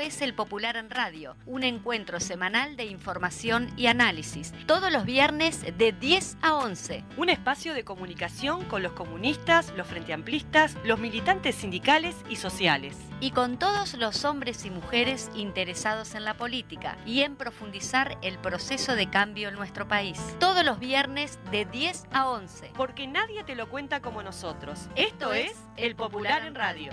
es El Popular en Radio, un encuentro semanal de información y análisis, todos los viernes de 10 a 11. Un espacio de comunicación con los comunistas, los frenteamplistas, los militantes sindicales y sociales. Y con todos los hombres y mujeres interesados en la política y en profundizar el proceso de cambio en nuestro país. Todos los viernes de 10 a 11. Porque nadie te lo cuenta como nosotros. Esto es El Popular en Radio.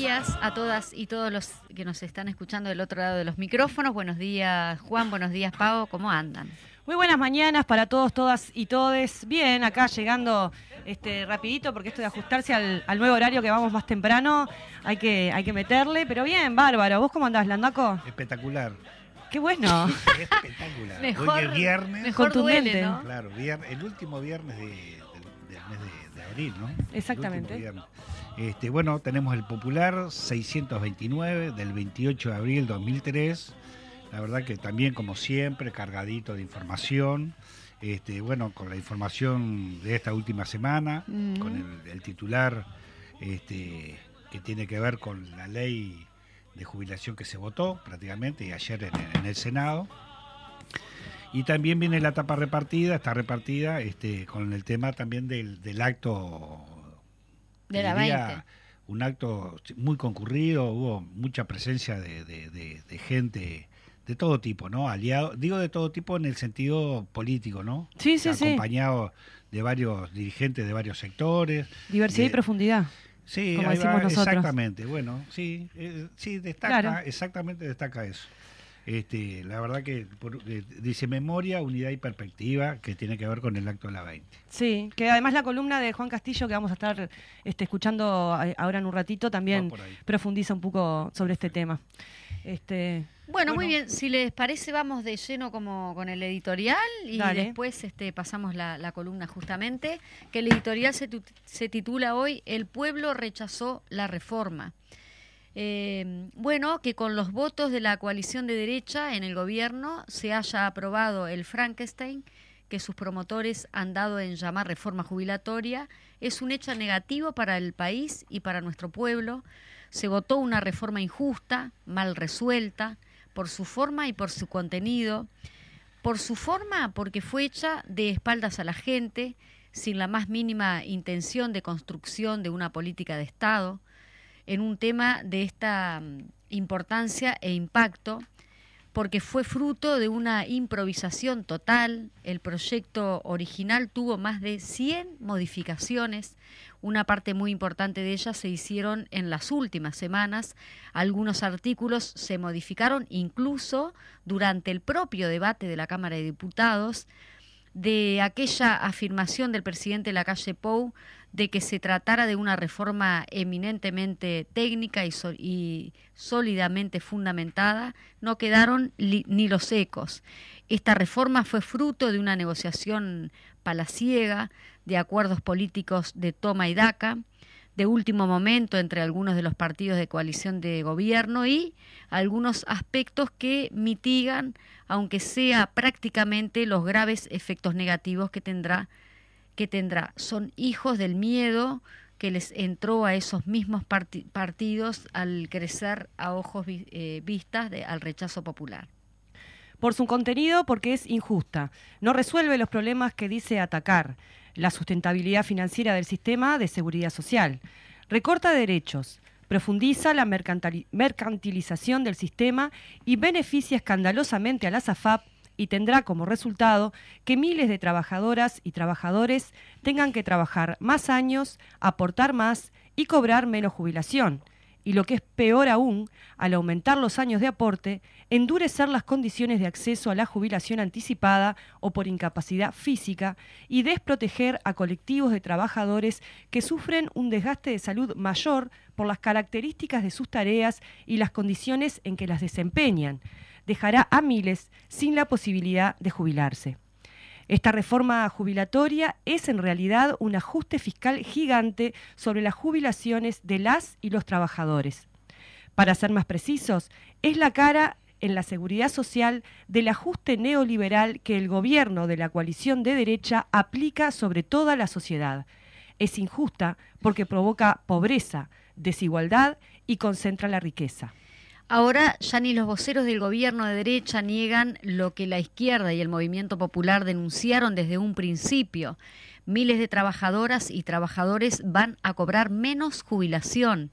días a todas y todos los que nos están escuchando del otro lado de los micrófonos. Buenos días, Juan, buenos días, Pau, ¿cómo andan? Muy buenas mañanas para todos, todas y todes. Bien, acá llegando este rapidito porque esto de ajustarse al, al nuevo horario que vamos más temprano, hay que, hay que meterle, pero bien, bárbaro. ¿Vos cómo andás, Landaco? Espectacular. Qué bueno. Espectacular. Mejor- Hoy es viernes. mejor Contundente. duele, ¿no? Claro, el último viernes de- del, del mes de, de abril, ¿no? El Exactamente. último viernes. Este, bueno, tenemos el popular 629 del 28 de abril 2003. La verdad que también, como siempre, cargadito de información. Este, bueno, con la información de esta última semana, Mm. con el, el titular este, que tiene que ver con la ley de jubilación que se votó prácticamente y ayer en, en el Senado. Y también viene la etapa repartida, está repartida este, con el tema también del, del acto De la diría, 20. Un acto muy concurrido, hubo mucha presencia de, de- de- de gente de todo tipo, ¿no? Aliado, digo de todo tipo en el sentido político, ¿no? Sí, sí, sí. Acompañado de varios dirigentes de varios sectores. Diversidad de- y profundidad. Sí, como ahí decimos va, nosotros. exactamente. Bueno, sí, eh, sí destaca, Claro. exactamente destaca eso. Este, la verdad que por- eh, dice memoria, unidad y perspectiva, que tiene que ver con el acto de la 20. Sí, que además la columna de Juan Castillo que vamos a estar este, escuchando eh, ahora en un ratito también profundiza un poco sobre este tema. Este, Bueno, muy bien, si les parece vamos de lleno como con el editorial y Dale. después este, pasamos la, la columna justamente, que el editorial se, se titula hoy El pueblo rechazó la reforma. Eh, bueno, que con los votos de la coalición de derecha en el gobierno se haya aprobado el Frankenstein que sus promotores han dado en llamar reforma jubilatoria es un hecho negativo para el país y para nuestro pueblo. Se votó una reforma injusta, mal resuelta, por su forma y por su contenido. Por su forma, porque fue hecha de espaldas a la gente, sin la más mínima intención de construcción de una política de Estado, en un tema de esta mm, importancia e impacto, porque fue fruto de una improvisación total. El proyecto original tuvo más de 100 modificaciones. Una parte muy importante de ellas se hicieron en las últimas semanas. Algunos artículos se modificaron incluso durante el propio debate de la Cámara de Diputados de aquella afirmación del presidente Lacalle Pou de que se tratara de una reforma eminentemente técnica y, y sólidamente fundamentada, no quedaron ni los ecos. Esta reforma fue fruto de una negociación palaciega, de acuerdos políticos de toma y daca, de último momento entre algunos de los partidos de coalición de gobierno y algunos aspectos que mitigan, aunque sea prácticamente, los graves efectos negativos que tendrá que tendrá. Son hijos del miedo que les entró a esos mismos parti- partidos al crecer a ojos eh, vistas al rechazo popular. por su contenido, porque es injusta. No resuelve los problemas que dice atacar, la sustentabilidad financiera del sistema de seguridad social. recorta derechos, profundiza la mercantilización del sistema y beneficia escandalosamente a la SAFAP y tendrá como resultado que miles de trabajadoras y trabajadores tengan que trabajar más años, aportar más y cobrar menos jubilación. Y lo que es peor aún, al aumentar los años de aporte, endurecer las condiciones de acceso a la jubilación anticipada o por incapacidad física y desproteger a colectivos de trabajadores que sufren un desgaste de salud mayor por las características de sus tareas y las condiciones en que las desempeñan dejará a miles sin la posibilidad de jubilarse. Esta reforma jubilatoria es en realidad un ajuste fiscal gigante sobre las jubilaciones de las y los trabajadores. Para ser más precisos, es la cara en la seguridad social del ajuste neoliberal que el gobierno de la coalición de derecha aplica sobre toda la sociedad. Es injusta porque provoca pobreza, desigualdad y concentra la riqueza. Ahora ya ni los voceros del gobierno de derecha niegan lo que la izquierda y el movimiento popular denunciaron desde un principio. Miles de trabajadoras y trabajadores van a cobrar menos jubilación.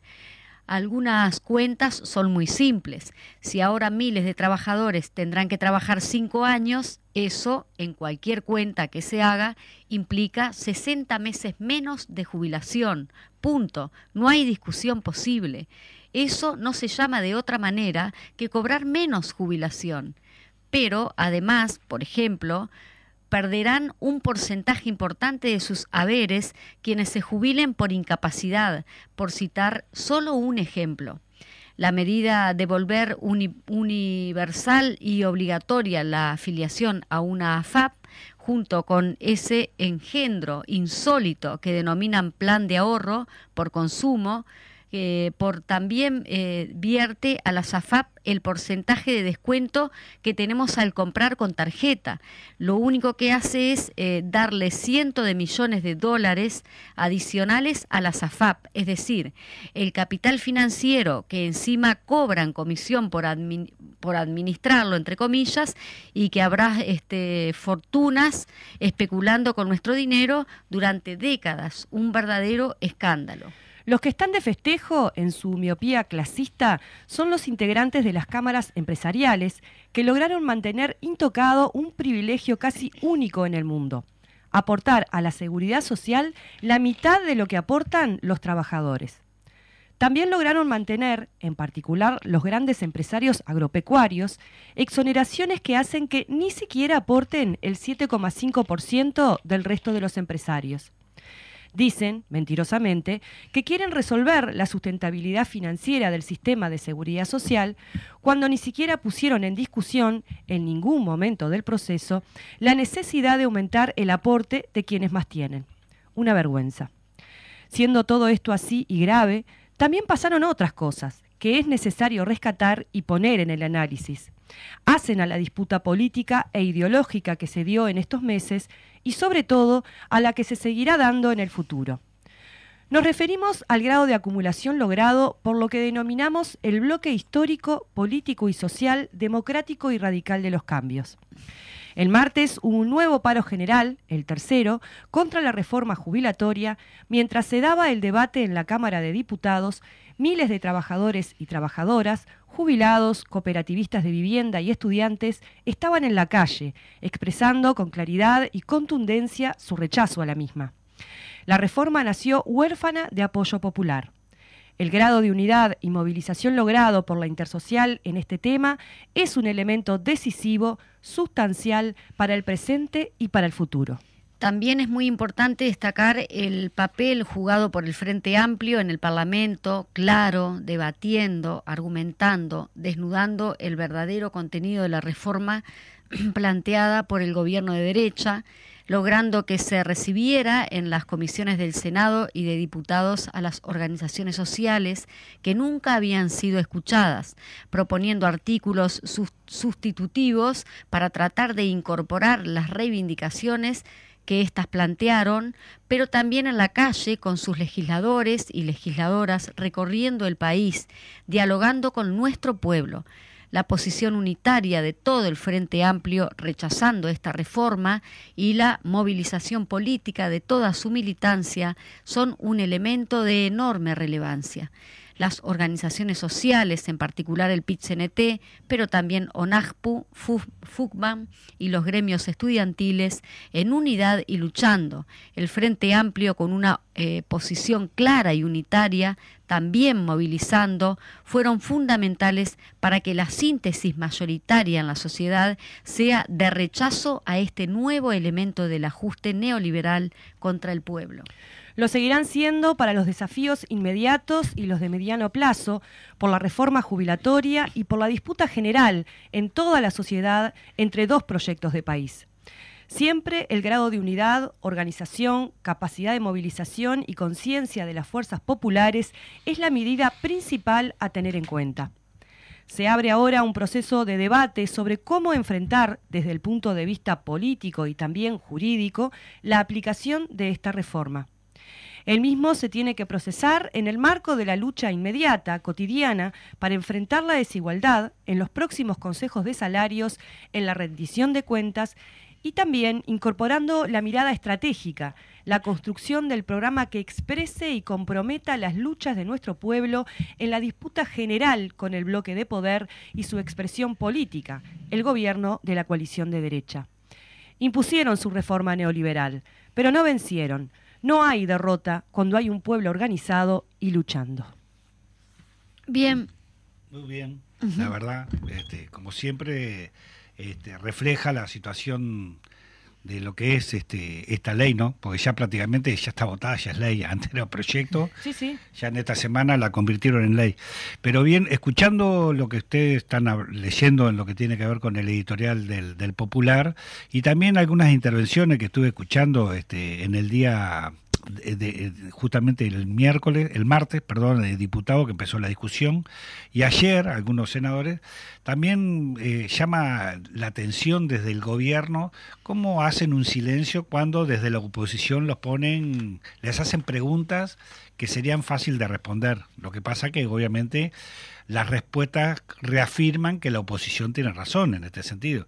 Algunas cuentas son muy simples. Si ahora miles de trabajadores tendrán que trabajar cinco años, eso, en cualquier cuenta que se haga, implica 60 meses menos de jubilación. Punto. No hay discusión posible. Eso no se llama de otra manera que cobrar menos jubilación. Pero, además, por ejemplo, perderán un porcentaje importante de sus haberes quienes se jubilen por incapacidad, por citar solo un ejemplo. La medida de volver universal y obligatoria la afiliación a una AFAP, junto con ese engendro insólito que denominan plan de ahorro por consumo, por también eh, vierte a la SAFAP el porcentaje de descuento que tenemos al comprar con tarjeta. Lo único que hace es eh, darle cientos de millones de dólares adicionales a la SAFAP, es decir, el capital financiero que encima cobran comisión por, por administrarlo, entre comillas, y que habrá este, fortunas especulando con nuestro dinero durante décadas. Un verdadero escándalo. Los que están de festejo en su miopía clasista son los integrantes de las cámaras empresariales que lograron mantener intocado un privilegio casi único en el mundo, aportar a la seguridad social la mitad de lo que aportan los trabajadores. También lograron mantener, en particular los grandes empresarios agropecuarios, exoneraciones que hacen que ni siquiera aporten el 7,5% del resto de los empresarios. Dicen, mentirosamente, que quieren resolver la sustentabilidad financiera del sistema de seguridad social cuando ni siquiera pusieron en discusión, en ningún momento del proceso, la necesidad de aumentar el aporte de quienes más tienen. Una vergüenza. Siendo todo esto así y grave, también pasaron otras cosas que es necesario rescatar y poner en el análisis. Hacen a la disputa política e ideológica que se dio en estos meses y sobre todo a la que se seguirá dando en el futuro. Nos referimos al grado de acumulación logrado por lo que denominamos el bloque histórico, político y social, democrático y radical de los cambios. El martes hubo un nuevo paro general, el tercero, contra la reforma jubilatoria, mientras se daba el debate en la Cámara de Diputados, miles de trabajadores y trabajadoras, jubilados, cooperativistas de vivienda y estudiantes estaban en la calle, expresando con claridad y contundencia su rechazo a la misma. La reforma nació huérfana de apoyo popular. El grado de unidad y movilización logrado por la intersocial en este tema es un elemento decisivo, sustancial para el presente y para el futuro. También es muy importante destacar el papel jugado por el Frente Amplio en el Parlamento, claro, debatiendo, argumentando, desnudando el verdadero contenido de la reforma planteada por el gobierno de derecha, logrando que se recibiera en las comisiones del Senado y de diputados a las organizaciones sociales que nunca habían sido escuchadas, proponiendo artículos sustitutivos para tratar de incorporar las reivindicaciones que éstas plantearon, pero también en la calle con sus legisladores y legisladoras recorriendo el país, dialogando con nuestro pueblo. La posición unitaria de todo el Frente Amplio rechazando esta reforma y la movilización política de toda su militancia son un elemento de enorme relevancia las organizaciones sociales, en particular el PIT-CNT, pero también ONAJPU, FUCBAM y los gremios estudiantiles, en unidad y luchando. El Frente Amplio, con una eh, posición clara y unitaria, también movilizando, fueron fundamentales para que la síntesis mayoritaria en la sociedad sea de rechazo a este nuevo elemento del ajuste neoliberal contra el pueblo. Lo seguirán siendo para los desafíos inmediatos y los de mediano plazo, por la reforma jubilatoria y por la disputa general en toda la sociedad entre dos proyectos de país. Siempre el grado de unidad, organización, capacidad de movilización y conciencia de las fuerzas populares es la medida principal a tener en cuenta. Se abre ahora un proceso de debate sobre cómo enfrentar desde el punto de vista político y también jurídico la aplicación de esta reforma. El mismo se tiene que procesar en el marco de la lucha inmediata, cotidiana, para enfrentar la desigualdad en los próximos consejos de salarios, en la rendición de cuentas y también incorporando la mirada estratégica, la construcción del programa que exprese y comprometa las luchas de nuestro pueblo en la disputa general con el bloque de poder y su expresión política, el gobierno de la coalición de derecha. Impusieron su reforma neoliberal, pero no vencieron. No hay derrota cuando hay un pueblo organizado y luchando. Bien. Muy bien. La verdad, este, como siempre, este, refleja la situación de lo que es este, esta ley, ¿no? Porque ya prácticamente ya está votada, ya es ley, antes era proyecto, sí, sí. ya en esta semana la convirtieron en ley. Pero bien, escuchando lo que ustedes están leyendo en lo que tiene que ver con el editorial del, del Popular y también algunas intervenciones que estuve escuchando este, en el día de, justamente el miércoles, el martes, perdón, el diputado que empezó la discusión, y ayer algunos senadores, también eh, llama la atención desde el gobierno cómo hacen un silencio cuando desde la oposición los ponen, les hacen preguntas que serían fácil de responder. Lo que pasa que obviamente las respuestas reafirman que la oposición tiene razón en este sentido.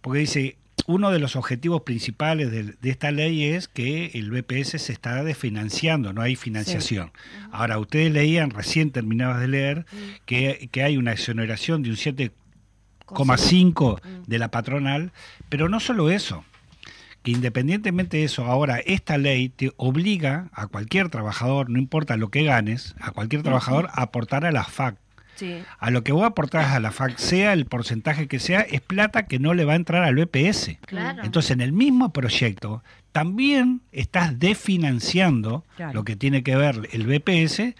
Porque dice, uno de los objetivos principales de, esta ley es que el BPS se está desfinanciando, no hay financiación. Ahora, ustedes leían, recién terminabas de leer, que, hay una exoneración de un 7,5 de la patronal, pero no solo eso, que independientemente de eso, ahora esta ley te obliga a cualquier trabajador, no importa lo que ganes, a cualquier trabajador a aportar a la FAC a lo que vos aportás a la FAC, sea el porcentaje que sea, es plata que no le va a entrar al BPS. Entonces, en el mismo proyecto, también estás desfinanciando lo que tiene que ver el BPS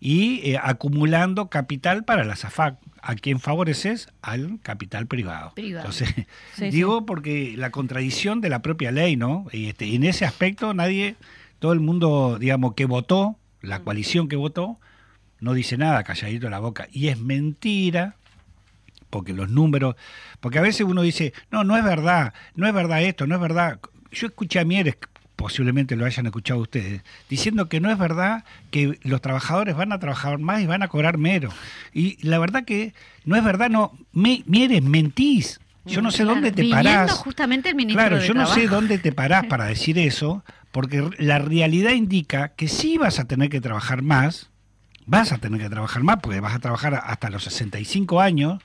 y eh, acumulando capital para la SAFAC. ¿A quién favoreces? Al capital privado. Entonces, digo porque la contradicción de la propia ley, ¿no? Y este, en ese aspecto nadie, todo el mundo, digamos, que votó, la mm. coalición que votó, no dice nada, calladito la boca. Y es mentira, porque los números, porque a veces uno dice, no, no es verdad, no es verdad esto, no es verdad. Yo escuché a Mieres, posiblemente lo hayan escuchado ustedes, diciendo que no es verdad que los trabajadores van a trabajar más y van a cobrar menos. Y la verdad que no es verdad, no, Mieres, mentís. Yo no sé dónde te parás. justamente el ministro Claro, yo no sé dónde te parás para decir eso, porque la realidad indica que sí vas a tener que trabajar más, vas a tener que trabajar más porque vas a trabajar hasta los 65 años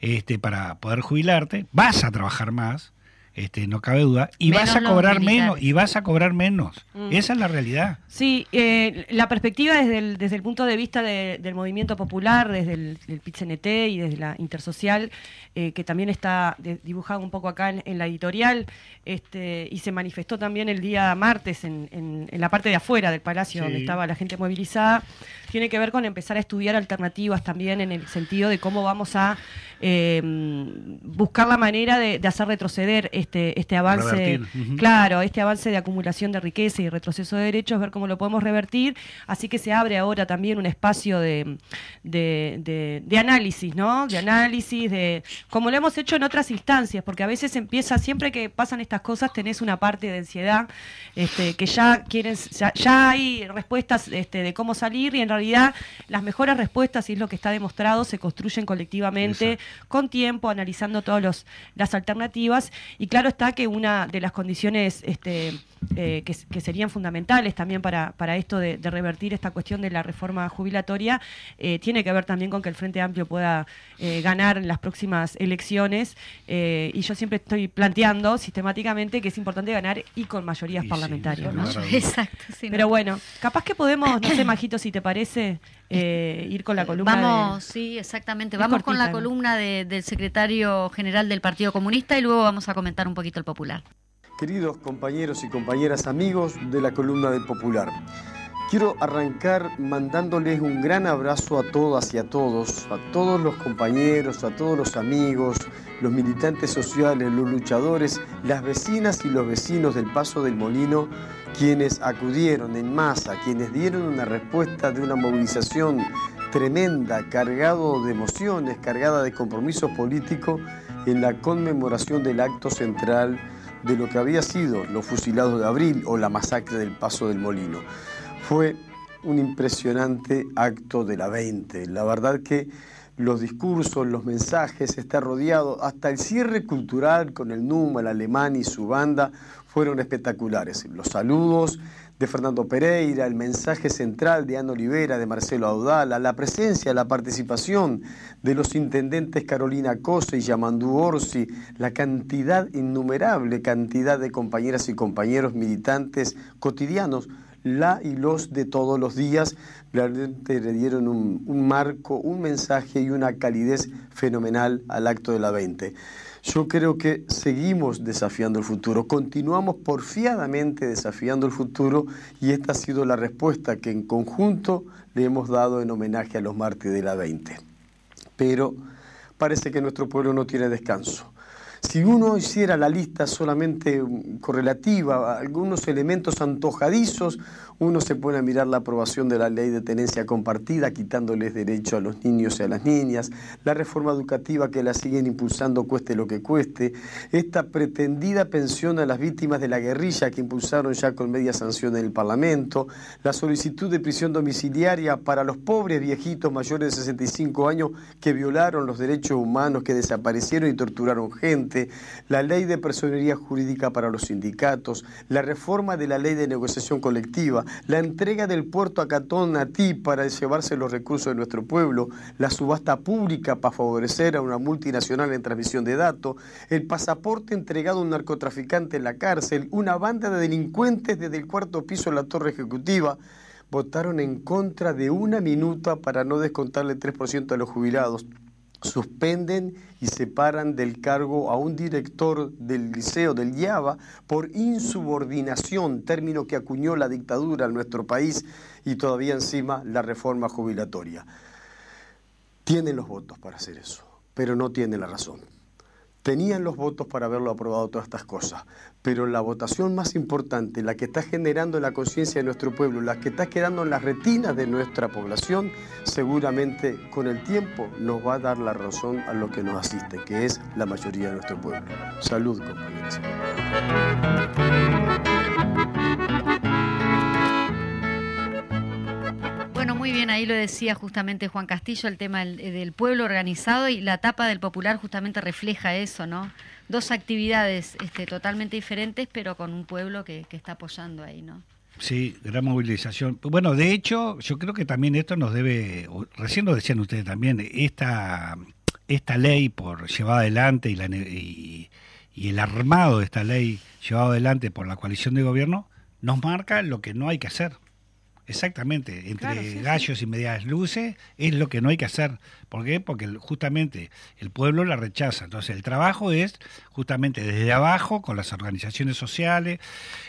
este, para poder jubilarte, vas a trabajar más, este, no cabe duda, y vas a cobrar menos, y vas a cobrar menos. Mm. Esa es la realidad. Sí, eh, la perspectiva desde el, desde el punto de vista del movimiento popular, desde el, el y desde la intersocial, eh, que también está dibujado un poco acá en, la editorial, este, y se manifestó también el día martes en, en, la parte de afuera del palacio donde estaba la gente movilizada, tiene que ver con empezar a estudiar alternativas también en el sentido de cómo vamos a eh, buscar la manera de, hacer retroceder este, este avance, claro, este avance de acumulación de riqueza y retroceso de derechos, ver cómo lo podemos revertir. Así que se abre ahora también un espacio de, de, de análisis, ¿no? De análisis, de como lo hemos hecho en otras instancias, porque a veces empieza, siempre que pasan estas cosas, tenés una parte de ansiedad, este, que ya quieren, ya, hay respuestas este, de cómo salir y en realidad realidad las mejores respuestas, y es lo que está demostrado, se construyen colectivamente, con tiempo, analizando todas las alternativas. Y claro está que una de las condiciones este, eh, que, serían fundamentales también para, para esto de, revertir esta cuestión de la reforma jubilatoria, eh, tiene que ver también con que el Frente Amplio pueda eh, ganar en las próximas elecciones. y yo siempre estoy planteando sistemáticamente que es importante ganar y con mayorías parlamentarias. Exacto. Pero bueno, capaz que podemos, no sé, Majito, si te parece, ir con la columna. Vamos, sí, exactamente. Vamos con la columna del secretario general del Partido Comunista y luego vamos a comentar un poquito el popular. Queridos compañeros y compañeras amigos de la columna del Popular, quiero arrancar mandándoles un gran abrazo a todas y a todos, a todos los compañeros, a todos los amigos, los militantes sociales, los luchadores, las vecinas y los vecinos del Paso del Molino, quienes acudieron en masa, quienes dieron una respuesta de una movilización tremenda, cargado de emociones, cargada de compromiso político en la conmemoración del acto central de lo que había sido los fusilados de abril o la masacre del Paso del Molino. Fue un impresionante acto de la 20. La verdad que los discursos, los mensajes, está rodeado, hasta el cierre cultural con el NUM, el alemán y su banda, fueron espectaculares. Los saludos de Fernando Pereira, el mensaje central de Ana Olivera, de Marcelo Audala, la presencia, la participación de los intendentes Carolina Cose y Yamandú Orsi, la cantidad, innumerable cantidad de compañeras y compañeros militantes cotidianos, la y los de todos los días, realmente le dieron un, un marco, un mensaje y una calidez fenomenal al acto de la 20. Yo creo que seguimos desafiando el futuro, continuamos porfiadamente desafiando el futuro y esta ha sido la respuesta que en conjunto le hemos dado en homenaje a los mártires de la 20. Pero parece que nuestro pueblo no tiene descanso. Si uno hiciera la lista solamente correlativa algunos elementos antojadizos, uno se pone a mirar la aprobación de la ley de tenencia compartida, quitándoles derecho a los niños y a las niñas, la reforma educativa que la siguen impulsando cueste lo que cueste, esta pretendida pensión a las víctimas de la guerrilla que impulsaron ya con media sanción en el Parlamento, la solicitud de prisión domiciliaria para los pobres viejitos mayores de 65 años que violaron los derechos humanos, que desaparecieron y torturaron gente, la ley de personería jurídica para los sindicatos, la reforma de la ley de negociación colectiva, la entrega del puerto a Catón a ti para llevarse los recursos de nuestro pueblo, la subasta pública para favorecer a una multinacional en transmisión de datos, el pasaporte entregado a un narcotraficante en la cárcel, una banda de delincuentes desde el cuarto piso de la torre ejecutiva, votaron en contra de una minuta para no descontarle 3% a los jubilados suspenden y separan del cargo a un director del liceo del IABA por insubordinación, término que acuñó la dictadura en nuestro país y todavía encima la reforma jubilatoria. Tienen los votos para hacer eso, pero no tienen la razón tenían los votos para haberlo aprobado todas estas cosas, pero la votación más importante, la que está generando la conciencia de nuestro pueblo, la que está quedando en las retinas de nuestra población, seguramente con el tiempo nos va a dar la razón a lo que nos asiste, que es la mayoría de nuestro pueblo. Salud, compañeros. Muy bien, ahí lo decía justamente Juan Castillo, el tema del, pueblo organizado y la etapa del popular justamente refleja eso, ¿no? Dos actividades este, totalmente diferentes, pero con un pueblo que, está apoyando ahí, ¿no? Sí, gran movilización. Bueno, de hecho, yo creo que también esto nos debe, recién lo decían ustedes también, esta, esta ley por llevada adelante y, la, y el armado de esta ley llevado adelante por la coalición de gobierno nos marca lo que no hay que hacer. Exactamente, entre gallos y medias luces es lo que no hay que hacer. ¿Por qué? Porque justamente el pueblo la rechaza. Entonces el trabajo es justamente desde abajo, con las organizaciones sociales,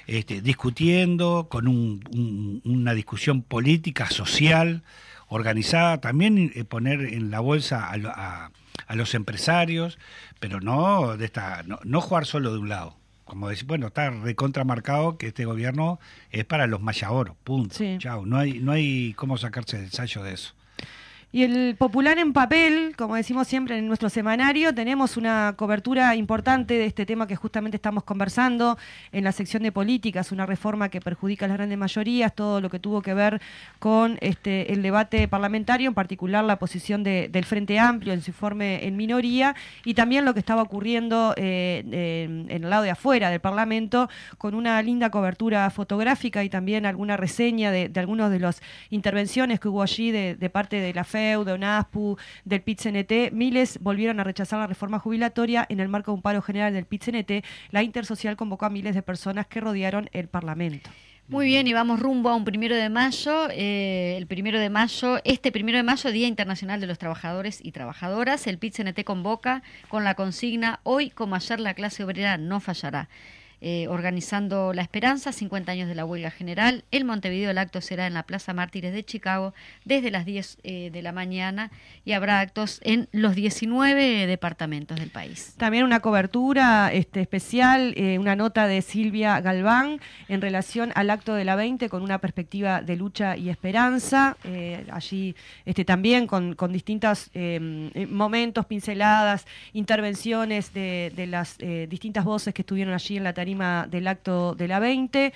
este, discutiendo, con una discusión política, social, organizada, también eh, poner en la bolsa a, los empresarios, pero no, de esta, no jugar solo de un lado como decir, bueno, está recontramarcado que este gobierno es para los mayaoros, punto. Chao, no hay, no hay cómo sacarse el ensayo de eso. Y el popular en papel, como decimos siempre en nuestro semanario, tenemos una cobertura importante de este tema que justamente estamos conversando en la sección de políticas, una reforma que perjudica a las grandes mayorías, todo lo que tuvo que ver con este, el debate parlamentario, en particular la posición de- del Frente Amplio en su informe en minoría, y también lo que estaba ocurriendo eh, en- el lado de afuera del Parlamento, con una linda cobertura fotográfica y también alguna reseña de, de algunas de las intervenciones que hubo allí de, de parte de la De ONASPU, del PIT-CNT. Miles volvieron a rechazar la reforma jubilatoria en el marco de un paro general del PIT-CNT. La Intersocial convocó a miles de personas que rodearon el Parlamento. Muy bien, y vamos rumbo a un primero de mayo. eh, el primero de mayo, este primero de mayo, Día Internacional de los Trabajadores y Trabajadoras. El PIT-CNT convoca con la consigna Hoy como ayer la clase obrera no fallará. Eh, organizando La Esperanza, 50 años de la huelga general. En Montevideo el acto será en la Plaza Mártires de Chicago desde las 10 eh, de la mañana y habrá actos en los 19 departamentos del país. También una cobertura este, especial, eh, una nota de Silvia Galván en relación al acto de la 20 con una perspectiva de lucha y esperanza. allí este, también con, distintos eh, momentos, pinceladas, intervenciones de, de las distintas voces que estuvieron allí en la tarima del acto de la 20.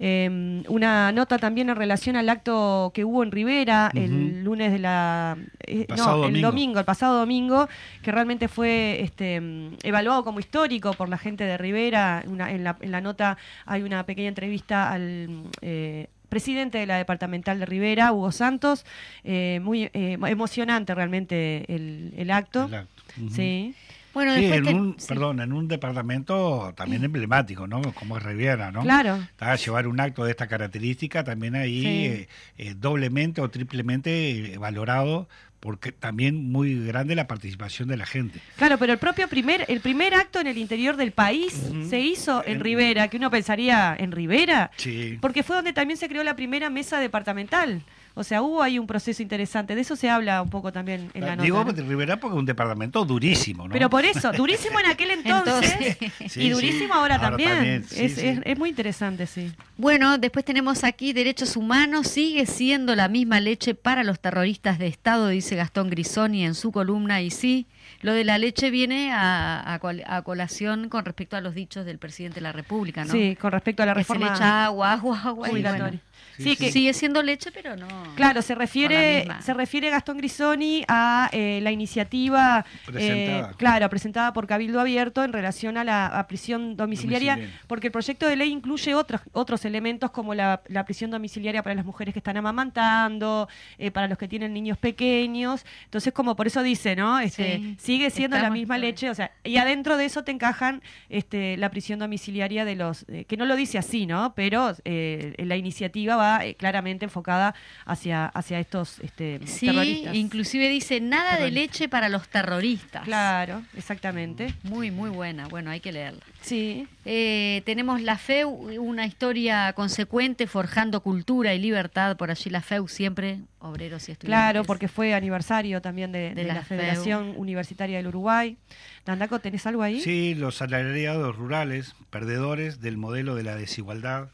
Eh, una nota también en relación al acto que hubo en Rivera el lunes de la... eh, no, el domingo. domingo, el pasado domingo, que realmente fue este, mm, evaluado como histórico por la gente de Rivera. Una- en, la, en la nota hay una pequeña entrevista al... eh, presidente de la departamental de Rivera, Hugo Santos, eh, muy eh, emocionante realmente el, el acto. El acto. Ujú. Sí. Bueno, Sí, en un, sí. perdón, en un departamento también emblemático, ¿no? Como es Riviera, ¿no? Claro. Está llevar un acto de esta característica también ahí Sí. eh, eh, doblemente o triplemente eh, valorado porque también muy grande la participación de la gente. Claro, pero el propio primer, el primer acto en el interior del país se hizo en En- Rivera, que uno pensaría, ¿en Rivera? Sí. Porque fue donde también se creó la primera mesa departamental. O sea, hubo ahí un proceso interesante. De eso se habla un poco también en la nota. Digo ¿no? de Rivera porque es un departamento durísimo, ¿no? Pero por eso, durísimo en aquel entonces, Entonces, Sí, y sí. durísimo ahora, Ahora también. también, sí, es, sí. es- es muy interesante, sí. Bueno, después tenemos aquí derechos humanos. Sigue siendo la misma leche para los terroristas de Estado, dice Gastón Grisoni en su columna. Y sí, lo de la leche viene a, a col- a colación con respecto a los dichos del presidente de la República, ¿no? Sí, con respecto a la Que se le reforma echa agua, agua, agua. y bueno, Sí, que, sigue siendo leche, pero no. Claro, se refiere, se refiere Gastón Grisoni a eh, la iniciativa Presentada. eh, claro, presentada por Cabildo Abierto en relación a la a prisión domiciliaria, Domiciliaria. porque el proyecto de ley incluye otros, otros elementos como la, la prisión domiciliaria para las mujeres que están amamantando, eh, para los que tienen niños pequeños. Entonces, como por eso dice, ¿no? Este, Sí. sigue siendo la misma leche, o sea, y adentro de eso te encajan este, la prisión domiciliaria de los, eh, que no lo dice así, ¿no? Pero eh, la iniciativa va eh, claramente enfocada hacia, hacia estos este, Sí, terroristas. inclusive dice nada de leche para los terroristas. Claro, exactamente. Muy, muy buena. Bueno, hay que leerla. Sí. Eh, tenemos la FEU, una historia consecuente forjando cultura y libertad. Por allí la FEU siempre, obreros y estudiantes. Claro, porque fue aniversario también de, De de la la, FEU. Federación Universitaria del Uruguay. Dandaco, ¿tenés algo ahí? Sí, los salariados rurales, perdedores del modelo de la desigualdad.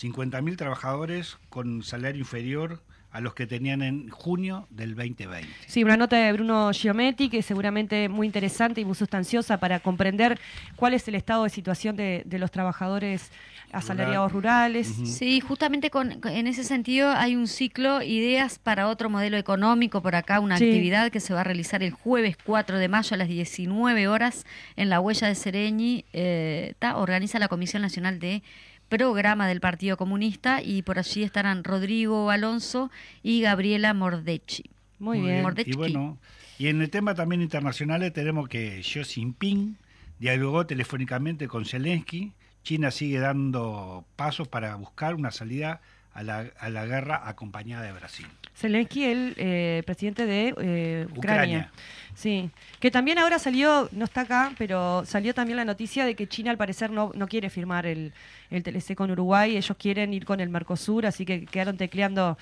50.000 trabajadores con salario inferior a los que tenían en junio del 2020. Sí, una nota de Bruno Giometti que es seguramente muy interesante y muy sustanciosa para comprender cuál es el estado de situación de, de los trabajadores asalariados rurales. Sí, justamente con- en ese sentido hay un ciclo, ideas para otro modelo económico por acá, una Sí. actividad que se va a realizar el jueves 4 de mayo a las 19 horas en la huella de Sereñi. eh, ta, organiza la Comisión Nacional de Programa del Partido Comunista y por allí estarán Rodrigo Alonso y Gabriela Mordechi. Muy, bien. Mordechki. Y bueno, y en el tema también internacional tenemos que Xi Jinping dialogó telefónicamente con Zelensky. China sigue dando pasos para buscar una salida a la, a la guerra acompañada de Brasil. Zelensky, el eh, presidente de eh, Ucrania. Ucrania. Sí, que también ahora salió, no está acá, pero salió también la noticia de que China al parecer no, no quiere firmar el, el TLC con Uruguay, ellos quieren ir con el Mercosur, así que quedaron tecleando,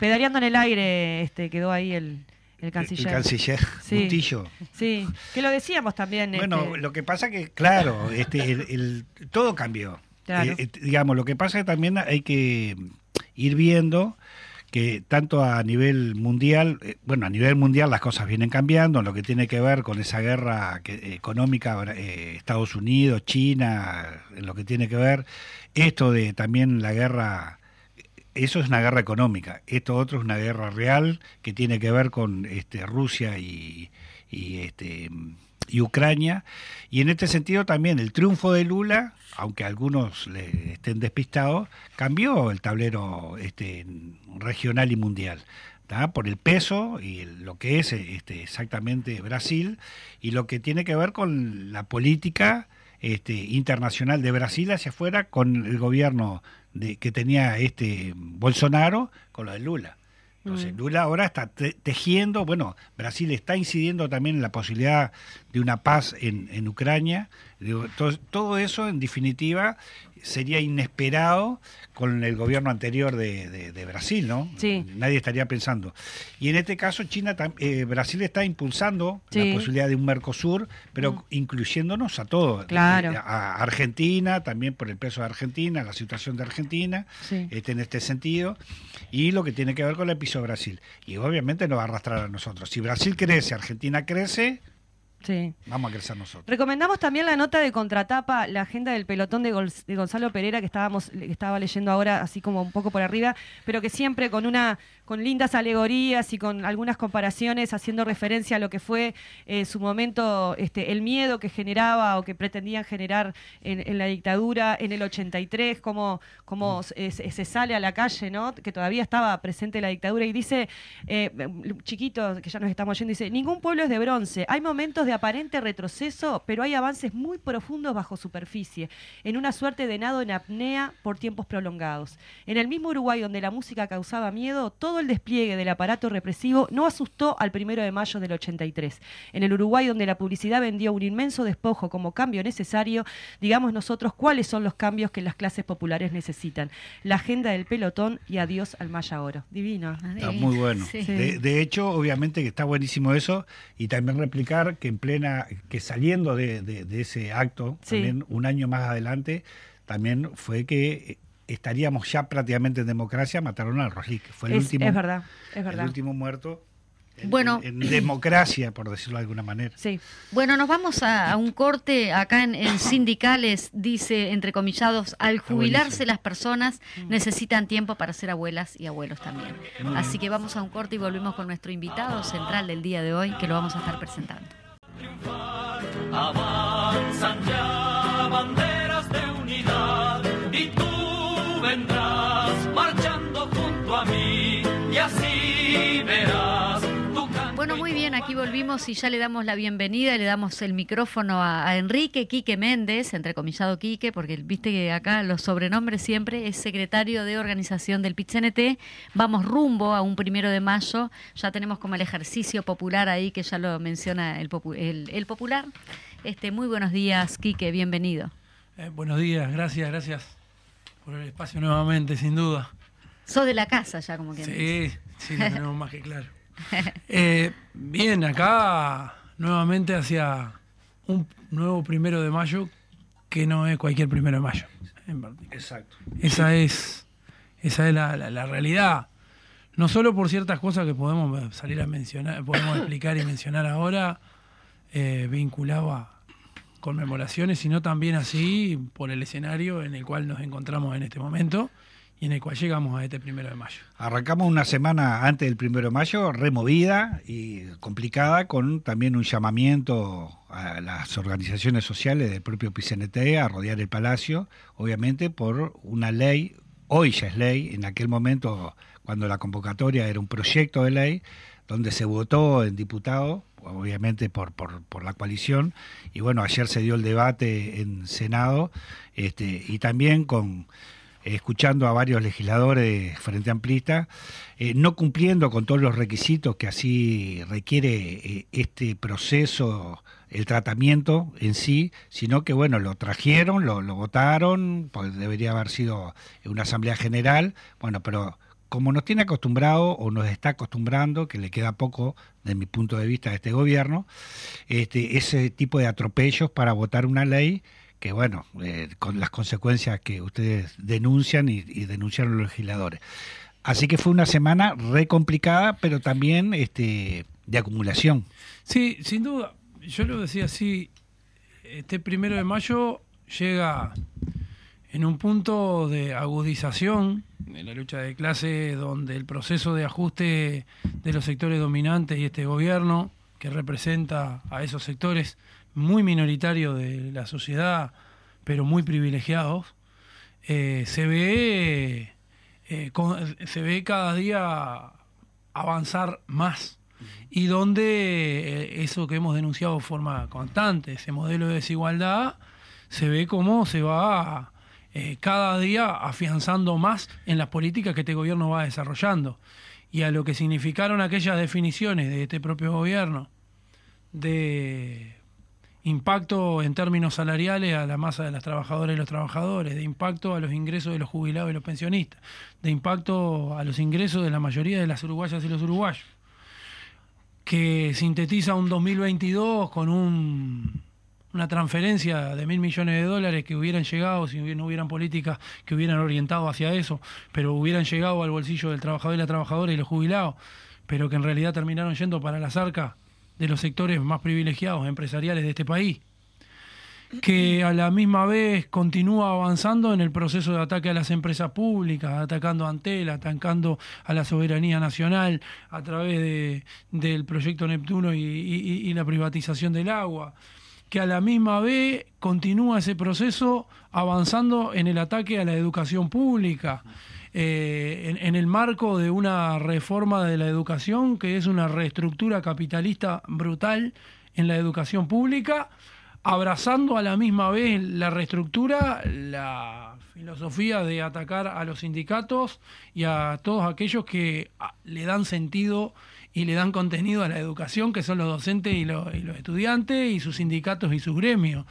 pedaleando en el aire, este quedó ahí el, el canciller. El canciller Sí. Sí, que lo decíamos también. Bueno, este, lo que pasa que, claro, este, el, el- todo cambió. Claro. Eh, eh, digamos, lo que pasa que también hay que ir viendo que tanto a nivel mundial, eh, bueno, a nivel mundial las cosas vienen cambiando, en lo que tiene que ver con esa guerra que, económica, eh, Estados Unidos, China, en lo que tiene que ver, esto de también la guerra eso es una guerra económica. Esto otro es una guerra real que tiene que ver con este, Rusia y, y, este, y Ucrania. Y en este sentido también el triunfo de Lula, aunque algunos le estén despistados, cambió el tablero este, regional y mundial. por el peso y lo que es este, exactamente Brasil y lo que tiene que ver con la política este, internacional de Brasil hacia afuera con el gobierno de, que tenía este Bolsonaro con lo de Lula. Entonces, mm. Lula ahora está tejiendo, bueno, Brasil está incidiendo también en la posibilidad de una paz en, en Ucrania. Todo, eso, en definitiva, sería inesperado con el gobierno anterior de, Brasil, ¿no? Sí. Nadie estaría pensando. Y en este caso, China, eh, Brasil está impulsando la posibilidad de un Mercosur, pero mm. incluyéndonos a todos. Claro. A Argentina, también por el peso de Argentina, la situación de Argentina, este, en este sentido, y lo que tiene que ver con el piso de Brasil. Y obviamente nos va a arrastrar a nosotros. Si Brasil crece, Argentina crece, Sí. Vamos a crecer nosotros. Recomendamos también la nota de contratapa, la agenda del pelotón de, Gonzalo Pereira que estábamos, que estaba leyendo ahora, así como un poco por arriba, pero que siempre con una con lindas alegorías y con algunas comparaciones haciendo referencia a lo que fue en eh, su momento este, el miedo que generaba o que pretendían generar en, la dictadura en el 83, cómo, cómo mm. se, sale a la calle, ¿no? que todavía estaba presente la dictadura y dice, eh, chiquito, que ya nos estamos yendo, dice, ningún pueblo es de bronce, hay momentos de aparente retroceso, pero hay avances muy profundos bajo superficie, en una suerte de nado en apnea por tiempos prolongados. En el mismo Uruguay donde la música causaba miedo, todo el despliegue del aparato represivo no asustó al primero de mayo del 83. En el Uruguay, donde la publicidad vendió un inmenso despojo como cambio necesario, digamos nosotros cuáles son los cambios que las clases populares necesitan. La agenda del pelotón y adiós al Maya Oro. Divino. Está muy bueno. De, hecho, obviamente que está buenísimo eso y también replicar que en plena, que saliendo de, ese acto, también un año más adelante, también fue que estaríamos ya prácticamente en democracia, mataron al Roslik. Fue el último. Es verdad, es verdad. El último muerto. En, bueno, en, democracia, por decirlo de alguna manera. Sí. Bueno, nos vamos a, un corte. Acá en, sindicales dice, entrecomillados, al jubilarse las personas mm. necesitan tiempo para ser abuelas y abuelos también. Así que vamos a un corte y volvemos con nuestro invitado central del día de hoy, que lo vamos a estar presentando. Avanzan ya banderas de unidad y tú volvimos y ya le damos la bienvenida, le damos el micrófono a, Enrique Quique Méndez, entrecomillado Quique, porque viste que acá los sobrenombres siempre es secretario de organización del PITCNT. Vamos rumbo a un primero de mayo, ya tenemos como el ejercicio popular ahí que ya lo menciona el, el, popular. Este, muy buenos días, Quique, bienvenido. Eh, buenos días, gracias, gracias por el espacio nuevamente, sin duda. Sos de la casa ya, como que. Sí, sí, lo tenemos más que claro. Eh, bien, acá nuevamente hacia un nuevo primero de mayo que no es cualquier primero de mayo. Exacto. Esa es, esa es la, la, realidad. No solo por ciertas cosas que podemos salir a mencionar, podemos explicar y mencionar ahora, eh, vinculado a conmemoraciones, sino también así por el escenario en el cual nos encontramos en este momento y en el cual llegamos a este primero de mayo. Arrancamos una semana antes del primero de mayo, removida y complicada, con también un llamamiento a las organizaciones sociales del propio PCNT a rodear el palacio, obviamente por una ley, hoy ya es ley, en aquel momento cuando la convocatoria era un proyecto de ley, donde se votó en diputado, obviamente por, por, por la coalición, y bueno, ayer se dio el debate en Senado, este, y también con escuchando a varios legisladores frente amplista, eh, no cumpliendo con todos los requisitos que así requiere eh, este proceso, el tratamiento en sí, sino que bueno, lo trajeron, lo, votaron, pues debería haber sido una asamblea general, bueno, pero como nos tiene acostumbrado o nos está acostumbrando, que le queda poco de mi punto de vista a este gobierno, este, ese tipo de atropellos para votar una ley que bueno, eh, con las consecuencias que ustedes denuncian y, denunciaron los legisladores. Así que fue una semana re complicada, pero también este, de acumulación. Sí, sin duda. Yo lo decía así, este primero de mayo llega en un punto de agudización de la lucha de clase donde el proceso de ajuste de los sectores dominantes y este gobierno que representa a esos sectores muy minoritarios de la sociedad, pero muy privilegiados, eh, se ve eh, se ve cada día avanzar más y donde eh, eso que hemos denunciado de forma constante, ese modelo de desigualdad, se ve cómo se va cada día afianzando más en las políticas que este gobierno va desarrollando. Y a lo que significaron aquellas definiciones de este propio gobierno de impacto en términos salariales a la masa de las trabajadoras y los trabajadores, de impacto a los ingresos de los jubilados y los pensionistas, de impacto a los ingresos de la mayoría de las uruguayas y los uruguayos, que sintetiza un 2022 con un, una transferencia de mil millones de dólares que hubieran llegado si no hubieran políticas que hubieran orientado hacia eso, pero hubieran llegado al bolsillo del trabajador y la trabajadora y los jubilados, pero que en realidad terminaron yendo para las arcas de los sectores más privilegiados empresariales de este país, que a la misma vez continúa avanzando en el proceso de ataque a las empresas públicas, atacando a Antel, atacando a la soberanía nacional a través de- del proyecto Neptuno y, la privatización del agua, que a la misma vez continúa ese proceso avanzando en el ataque a la educación pública, eh, en, el marco de una reforma de la educación que es una reestructura capitalista brutal en la educación pública, abrazando a la misma vez la reestructura, la filosofía de atacar a los sindicatos y a todos aquellos que ah, le dan sentido y le dan contenido a la educación, que son los docentes y los, estudiantes y sus sindicatos y sus gremios.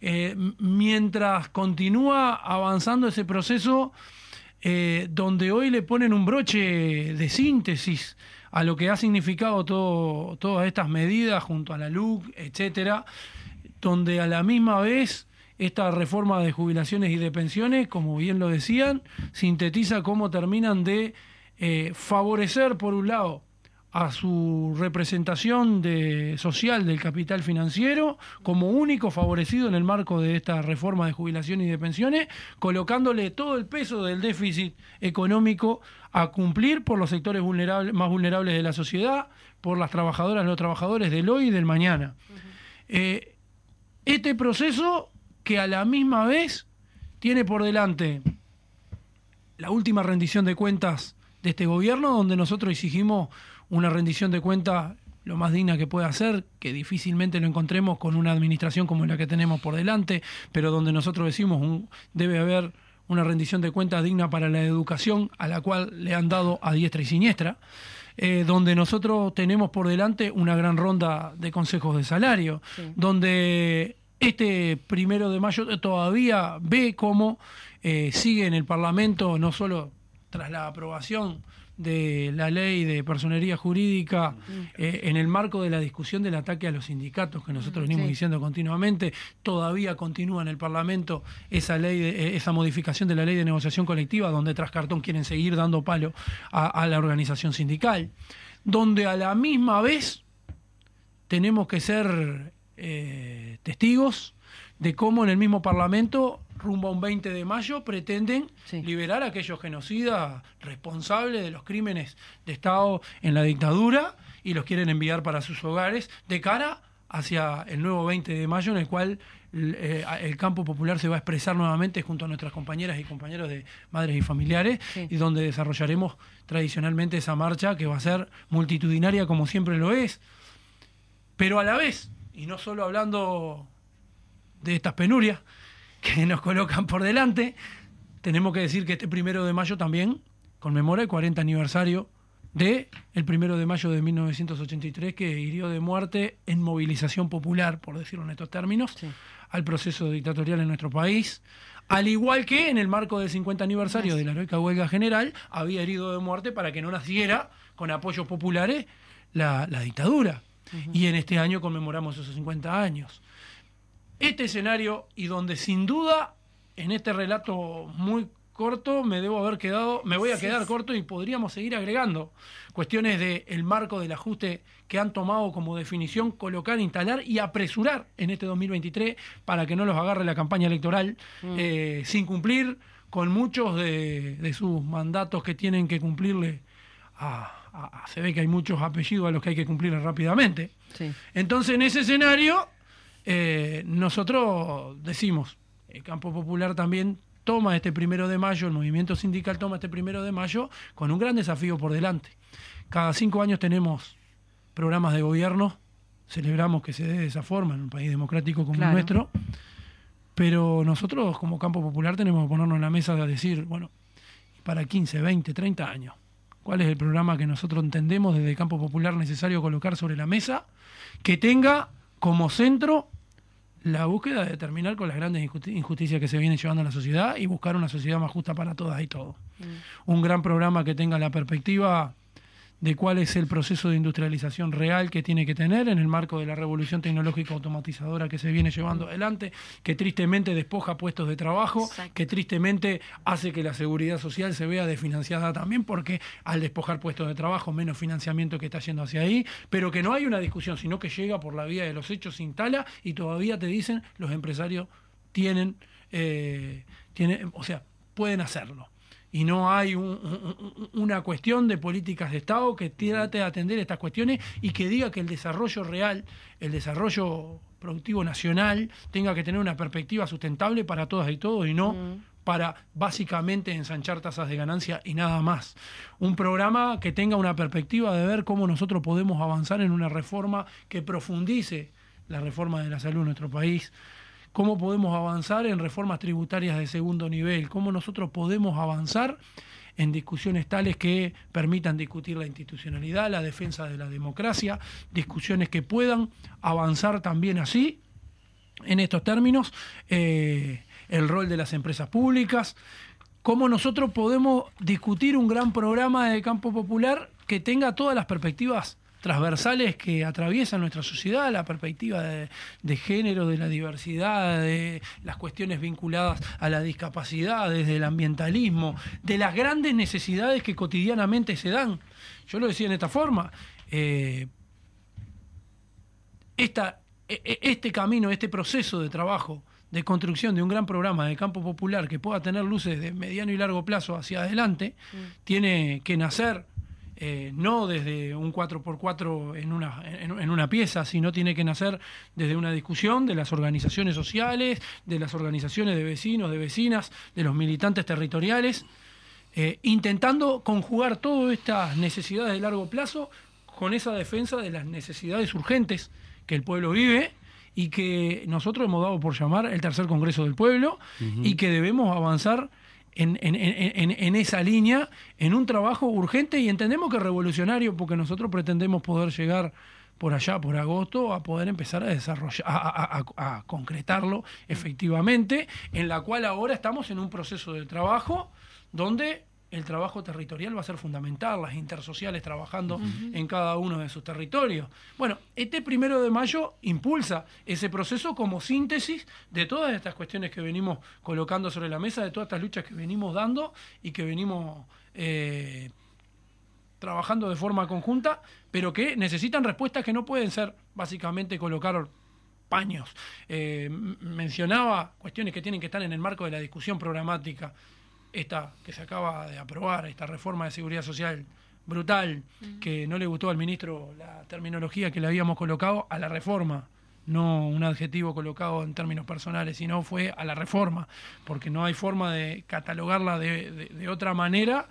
Eh, mientras continúa avanzando ese proceso, eh, donde hoy le ponen un broche de síntesis a lo que ha significado todo, todas estas medidas junto a la LUC, etcétera, donde a la misma vez esta reforma de jubilaciones y de pensiones, como bien lo decían, sintetiza cómo terminan de eh, favorecer, por un lado, a su representación de, social del capital financiero como único favorecido en el marco de esta reforma de jubilación y de pensiones, colocándole todo el peso del déficit económico a cumplir por los sectores vulnerables, más vulnerables de la sociedad, por las trabajadoras y los trabajadores del hoy y del mañana. Eh, este proceso que a la misma vez tiene por delante la última rendición de cuentas de este gobierno, donde nosotros exigimos una rendición de cuentas lo más digna que pueda ser, que difícilmente lo encontremos con una administración como la que tenemos por delante, pero donde nosotros decimos un, debe haber una rendición de cuentas digna para la educación, a la cual le han dado a diestra y siniestra, eh, donde nosotros tenemos por delante una gran ronda de consejos de salario, donde este primero de mayo todavía ve cómo eh, sigue en el Parlamento, no solo tras la aprobación de la ley de personería jurídica eh, en el marco de la discusión del ataque a los sindicatos que nosotros venimos sí. diciendo continuamente, todavía continúa en el Parlamento esa ley, de- eh, esa modificación de la ley de negociación colectiva, donde tras cartón quieren seguir dando palo a, a la organización sindical, donde a la misma vez tenemos que ser eh, testigos de cómo en el mismo Parlamento, rumbo a un 20 de mayo, pretenden Sí. liberar a aquellos genocidas responsables de los crímenes de Estado en la dictadura y los quieren enviar para sus hogares de cara hacia el nuevo 20 de mayo en el cual eh, el campo popular se va a expresar nuevamente junto a nuestras compañeras y compañeros de madres y familiares Sí. y donde desarrollaremos tradicionalmente esa marcha que va a ser multitudinaria como siempre lo es, pero a la vez, y no solo hablando de estas penurias que nos colocan por delante, tenemos que decir que este primero de mayo también conmemora el 40 aniversario de el primero de mayo de 1983 que hirió de muerte en movilización popular, por decirlo en estos términos, Sí. al proceso dictatorial en nuestro país, al igual que en el marco del 50 aniversario de la heroica huelga general había herido de muerte para que no naciera con apoyos populares la, la dictadura. Y en este año conmemoramos esos 50 años este escenario y donde sin duda en este relato muy corto, me debo haber quedado, me voy a quedar corto y podríamos seguir agregando cuestiones del el marco del ajuste que han tomado como definición colocar, instalar y apresurar en este 2023 para que no los agarre la campaña electoral eh, sin cumplir con muchos de, de sus mandatos que tienen que cumplirle a, a- a- se ve que hay muchos apellidos a los que hay que cumplirle rápidamente. Sí. Entonces, en ese escenario, eh, nosotros decimos, el campo popular también toma este primero de mayo, el movimiento sindical toma este primero de mayo con un gran desafío por delante. Cada cinco años tenemos programas de gobierno, celebramos que se dé de esa forma en un país democrático como el nuestro, pero nosotros como campo popular tenemos que ponernos en la mesa de decir, bueno, para 15, 20, 30 años, ¿cuál es el programa que nosotros entendemos desde el campo popular necesario colocar sobre la mesa que tenga como centro la búsqueda de terminar con las grandes injusti- injusticias que se vienen llevando a la sociedad y buscar una sociedad más justa para todas y todos. Un gran programa que tenga la perspectiva de cuál es el proceso de industrialización real que tiene que tener en el marco de la revolución tecnológica automatizadora que se viene llevando adelante, que tristemente despoja puestos de trabajo, Exacto. que tristemente hace que la seguridad social se vea desfinanciada también, porque al despojar puestos de trabajo, menos financiamiento que está yendo hacia ahí, pero que no hay una discusión, sino que llega por la vía de los hechos, se instala y todavía te dicen los empresarios tienen, eh, tienen o sea, pueden hacerlo. Y no hay un- un- un- una cuestión de políticas de Estado que trate de atender estas cuestiones y que diga que el desarrollo real, el desarrollo productivo nacional, tenga que tener una perspectiva sustentable para todas y todos y no para básicamente ensanchar tasas de ganancia y nada más. Un programa que tenga una perspectiva de ver cómo nosotros podemos avanzar en una reforma que profundice la reforma de la salud en nuestro país, cómo podemos avanzar en reformas tributarias de segundo nivel, cómo nosotros podemos avanzar en discusiones tales que permitan discutir la institucionalidad, la defensa de la democracia, discusiones que puedan avanzar también así, en estos términos, eh, el rol de las empresas públicas, cómo nosotros podemos discutir un gran programa de campo popular que tenga todas las perspectivas transversales que atraviesan nuestra sociedad, la perspectiva de, de género, de la diversidad, de las cuestiones vinculadas a la discapacidad, desde el ambientalismo, de las grandes necesidades que cotidianamente se dan. Yo lo decía en esta forma, eh, esta, e- e- este camino, este proceso de trabajo de construcción de un gran programa de campo popular que pueda tener luces de mediano y largo plazo hacia adelante, tiene que nacer eh, no desde un 4x4 en una, en, en una pieza, sino tiene que nacer desde una discusión de las organizaciones sociales, de las organizaciones de vecinos, de vecinas, de los militantes territoriales, eh, intentando conjugar todas estas necesidades de largo plazo con esa defensa de las necesidades urgentes que el pueblo vive y que nosotros hemos dado por llamar el tercer Congreso del Pueblo y que debemos avanzar en, en- en- en- esa línea, en un trabajo urgente y entendemos que revolucionario, porque nosotros pretendemos poder llegar por allá, por agosto, a poder empezar a desarrollar, a- a concretarlo efectivamente, en la cual ahora estamos en un proceso de trabajo donde el trabajo territorial va a ser fundamental, las intersociales trabajando en cada uno de sus territorios. Bueno, este primero de mayo impulsa ese proceso como síntesis de todas estas cuestiones que venimos colocando sobre la mesa, de todas estas luchas que venimos dando y que venimos eh, trabajando de forma conjunta, pero que necesitan respuestas que no pueden ser básicamente colocar paños. Eh, mencionaba cuestiones que tienen que estar en el marco de la discusión programática, esta que se acaba de aprobar, esta reforma de seguridad social brutal, que no le gustó al ministro la terminología que le habíamos colocado a la reforma, no un adjetivo colocado en términos personales, sino fue a la reforma, porque no hay forma de catalogarla de, de- de otra manera,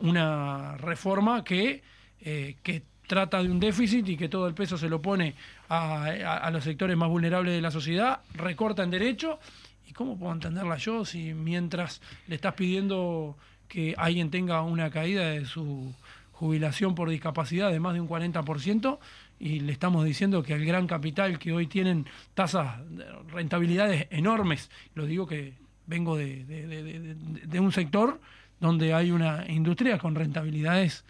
una reforma que, eh, que trata de un déficit y que todo el peso se lo pone a, a- a los sectores más vulnerables de la sociedad, recorta en derecho. ¿Y cómo puedo entenderla yo si mientras le estás pidiendo que alguien tenga una caída de su jubilación por discapacidad de más de un 40% y le estamos diciendo que al gran capital que hoy tienen tasas de rentabilidades enormes, lo digo que vengo de, de- de- de- de un sector donde hay una industria con rentabilidades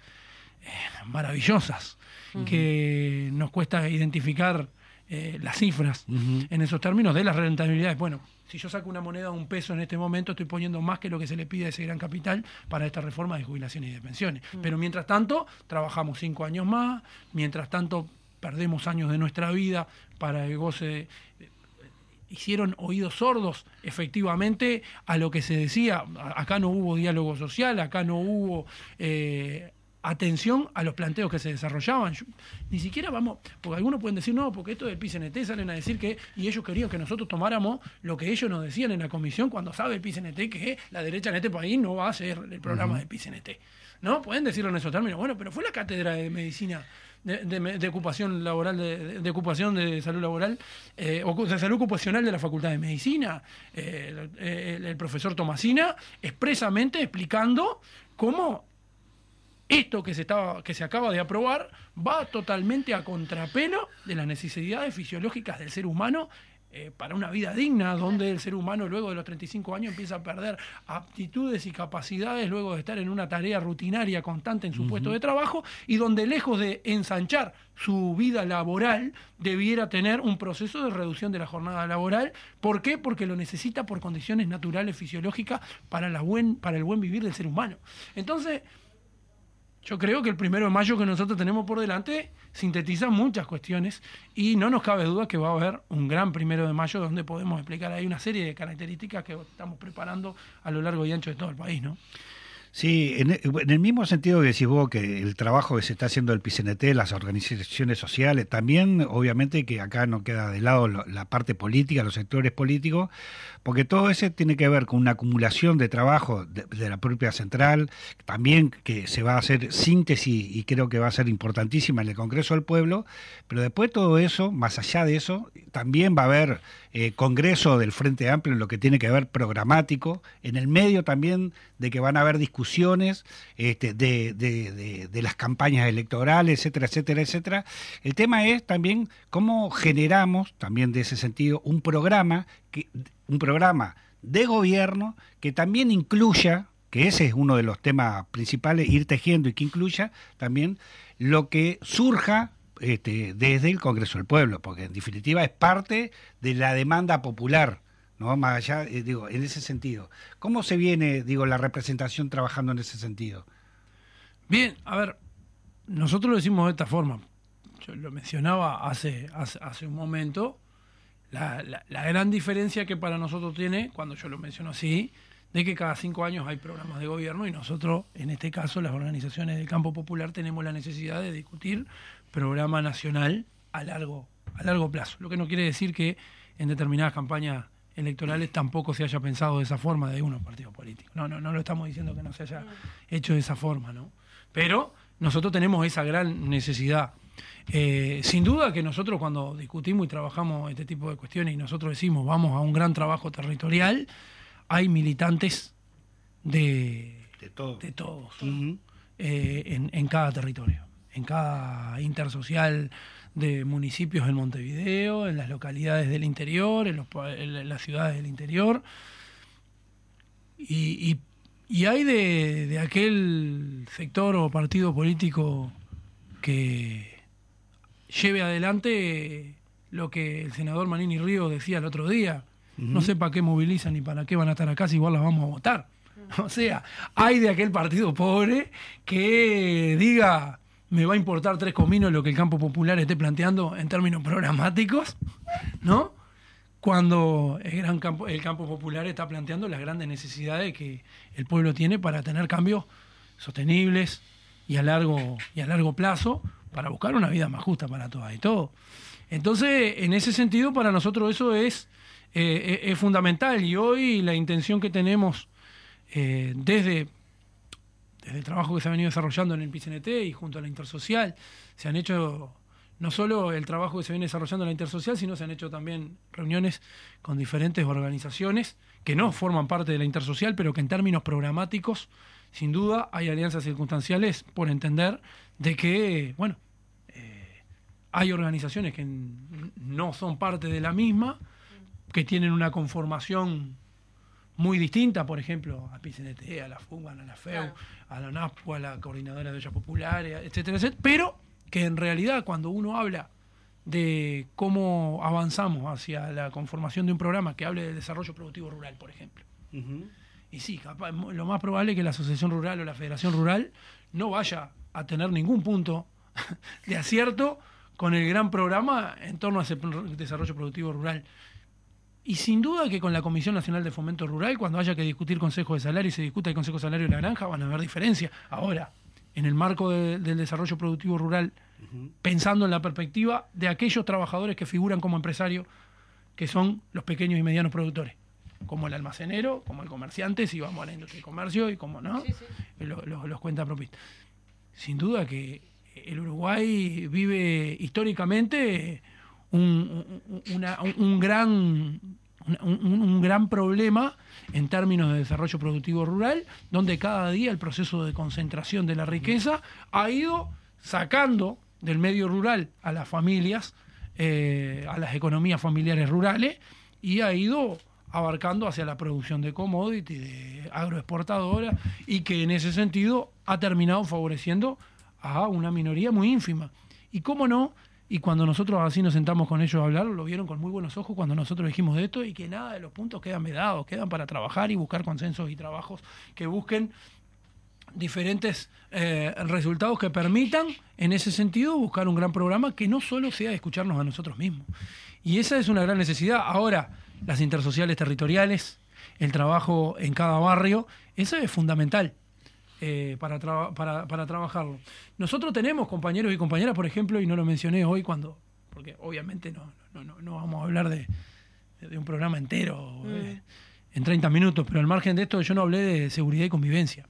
eh, maravillosas, que nos cuesta identificar eh, las cifras en esos términos de las rentabilidades. Bueno, si yo saco una moneda de un peso en este momento, estoy poniendo más que lo que se le pide a ese gran capital para esta reforma de jubilaciones y de pensiones. Pero mientras tanto, trabajamos cinco años más, mientras tanto, perdemos años de nuestra vida para el goce de- hicieron oídos sordos efectivamente a lo que se decía. Acá no hubo diálogo social, acá no hubo eh, atención a los planteos que se desarrollaban. Yo- ni siquiera vamos, porque algunos pueden decir, no, porque esto del PCNT salen a decir que, y ellos querían que nosotros tomáramos lo que ellos nos decían en la comisión cuando sabe el PCNT que la derecha en este país no va a hacer el programa del PCNT. ¿No? Pueden decirlo en esos términos. Bueno, pero fue la cátedra de medicina de, de me- de ocupación laboral, de, ocupación de salud laboral, eh, de salud ocupacional de la Facultad de Medicina, eh, el, el- el profesor Tomasina, expresamente explicando cómo esto que se, estaba, que se acaba de aprobar va totalmente a contrapelo de las necesidades fisiológicas del ser humano eh, para una vida digna, donde el ser humano luego de los 35 años empieza a perder aptitudes y capacidades luego de estar en una tarea rutinaria constante en su puesto de trabajo y donde lejos de ensanchar su vida laboral debiera tener un proceso de reducción de la jornada laboral. ¿Por qué? Porque lo necesita por condiciones naturales, fisiológicas, para, la buen, para el buen vivir del ser humano. Entonces, yo creo que el primero de mayo que nosotros tenemos por delante sintetiza muchas cuestiones y no nos cabe duda que va a haber un gran primero de mayo donde podemos explicar ahí una serie de características que estamos preparando a lo largo y ancho de todo el país, ¿no? Sí, en, e- en el mismo sentido que decís vos que el trabajo que se está haciendo el PCNT, las organizaciones sociales, también obviamente que acá no queda de lado la parte política, los sectores políticos, porque todo ese tiene que ver con una acumulación de trabajo de, la propia central, también que se va a hacer síntesis y creo que va a ser importantísima en el Congreso del Pueblo, pero después todo eso, más allá de eso, también va a haber eh, Congreso del Frente Amplio en lo que tiene que ver programático, en el medio también de que van a haber discusiones este, de, de- de- de las campañas electorales, etcétera, etcétera, etcétera. El tema es también cómo generamos, también de ese sentido, un programa, que, un programa de gobierno que también incluya, que ese es uno de los temas principales, ir tejiendo y que incluya también lo que surja este, desde el Congreso del Pueblo, porque en definitiva es parte de la demanda popular, ¿no? Más allá, eh, digo, en ese sentido. ¿Cómo se viene, digo, la representación trabajando en ese sentido? Bien, a ver, nosotros lo decimos de esta forma. Yo lo mencionaba hace, hace, un momento. La, la- la gran diferencia que para nosotros tiene, cuando yo lo menciono así, de que cada cinco años hay programas de gobierno y nosotros, en este caso, las organizaciones del campo popular, tenemos la necesidad de discutir programa nacional a largo, a largo plazo. Lo que no quiere decir que en determinadas campañas electorales tampoco se haya pensado de esa forma de unos partidos políticos. No, no, no lo estamos diciendo que no se haya hecho de esa forma, ¿no? Pero nosotros tenemos esa gran necesidad. Eh, sin duda que nosotros cuando discutimos y trabajamos este tipo de cuestiones y nosotros decimos vamos a un gran trabajo territorial, hay militantes de, De todo. de todos eh, en, en cada territorio, en cada intersocial de municipios en Montevideo, en las localidades del interior, en, los en las ciudades del interior. Y, y- y hay de, de aquel sector o partido político que lleve adelante lo que el senador Manini Río decía el otro día. No sé para qué movilizan ni para qué van a estar acá si igual las vamos a votar. O sea, hay de aquel partido pobre que diga, me va a importar tres cominos lo que el campo popular esté planteando en términos programáticos, ¿no? Cuando el, gran campo, el campo popular está planteando las grandes necesidades que el pueblo tiene para tener cambios sostenibles y a largo, y a largo plazo para buscar una vida más justa para todas y todos. Entonces, en ese sentido, para nosotros eso es, eh, es- es fundamental y hoy la intención que tenemos eh, desde, desde el trabajo que se ha venido desarrollando en el PCNT y junto a la Intersocial, se han hecho no solo el trabajo que se viene desarrollando en la Intersocial, sino se han hecho también reuniones con diferentes organizaciones que no forman parte de la Intersocial, pero que en términos programáticos, sin duda, hay alianzas circunstanciales por entender de que, bueno, eh, hay organizaciones que no son parte de la misma, que tienen una conformación muy distinta, por ejemplo, a PCNT, a la FUGAN, a la FEU, Claro. a la NAPU, a la Coordinadora de Ollas Populares, etcétera, etcétera, pero que en realidad cuando uno habla de cómo avanzamos hacia la conformación de un programa que hable de desarrollo productivo rural, por ejemplo. Y sí, capaz, lo más probable es que la Asociación Rural o la Federación Rural no vaya a tener ningún punto de acierto con el gran programa en torno a ese desarrollo productivo rural. Y sin duda que con la Comisión Nacional de Fomento Rural, cuando haya que discutir Consejo de Salario y se discuta el Consejo de Salario de la Granja, van a haber diferencias. Ahora, en el marco de- del desarrollo productivo rural, pensando en la perspectiva de aquellos trabajadores que figuran como empresarios, que son los pequeños y medianos productores, como el almacenero, como el comerciante, si vamos a la industria y comercio, y como no, lo- lo- los cuentapropistas. Sin duda que el Uruguay vive históricamente un, un- gran, un, gran problema en términos de desarrollo productivo rural, donde cada día el proceso de concentración de la riqueza ha ido sacando del medio rural a las familias, eh, a las economías familiares rurales, y ha ido abarcando hacia la producción de commodity, de agroexportadora, y que en ese sentido ha terminado favoreciendo a una minoría muy ínfima. Y cómo no, y cuando nosotros así nos sentamos con ellos a hablar, lo vieron con muy buenos ojos cuando nosotros dijimos de esto y que nada de los puntos quedan vedados, quedan para trabajar y buscar consensos y trabajos que busquen diferentes eh, resultados que permitan, en ese sentido, buscar un gran programa que no solo sea escucharnos a nosotros mismos. Y esa es una gran necesidad. Ahora, las intersociales territoriales, el trabajo en cada barrio, eso es fundamental eh, para, para, para trabajarlo. Nosotros tenemos compañeros y compañeras, por ejemplo, y no lo mencioné hoy cuando, porque obviamente no, no, no, no vamos a hablar de, de un programa entero eh, en 30 minutos, pero al margen de esto yo no hablé de seguridad y convivencia.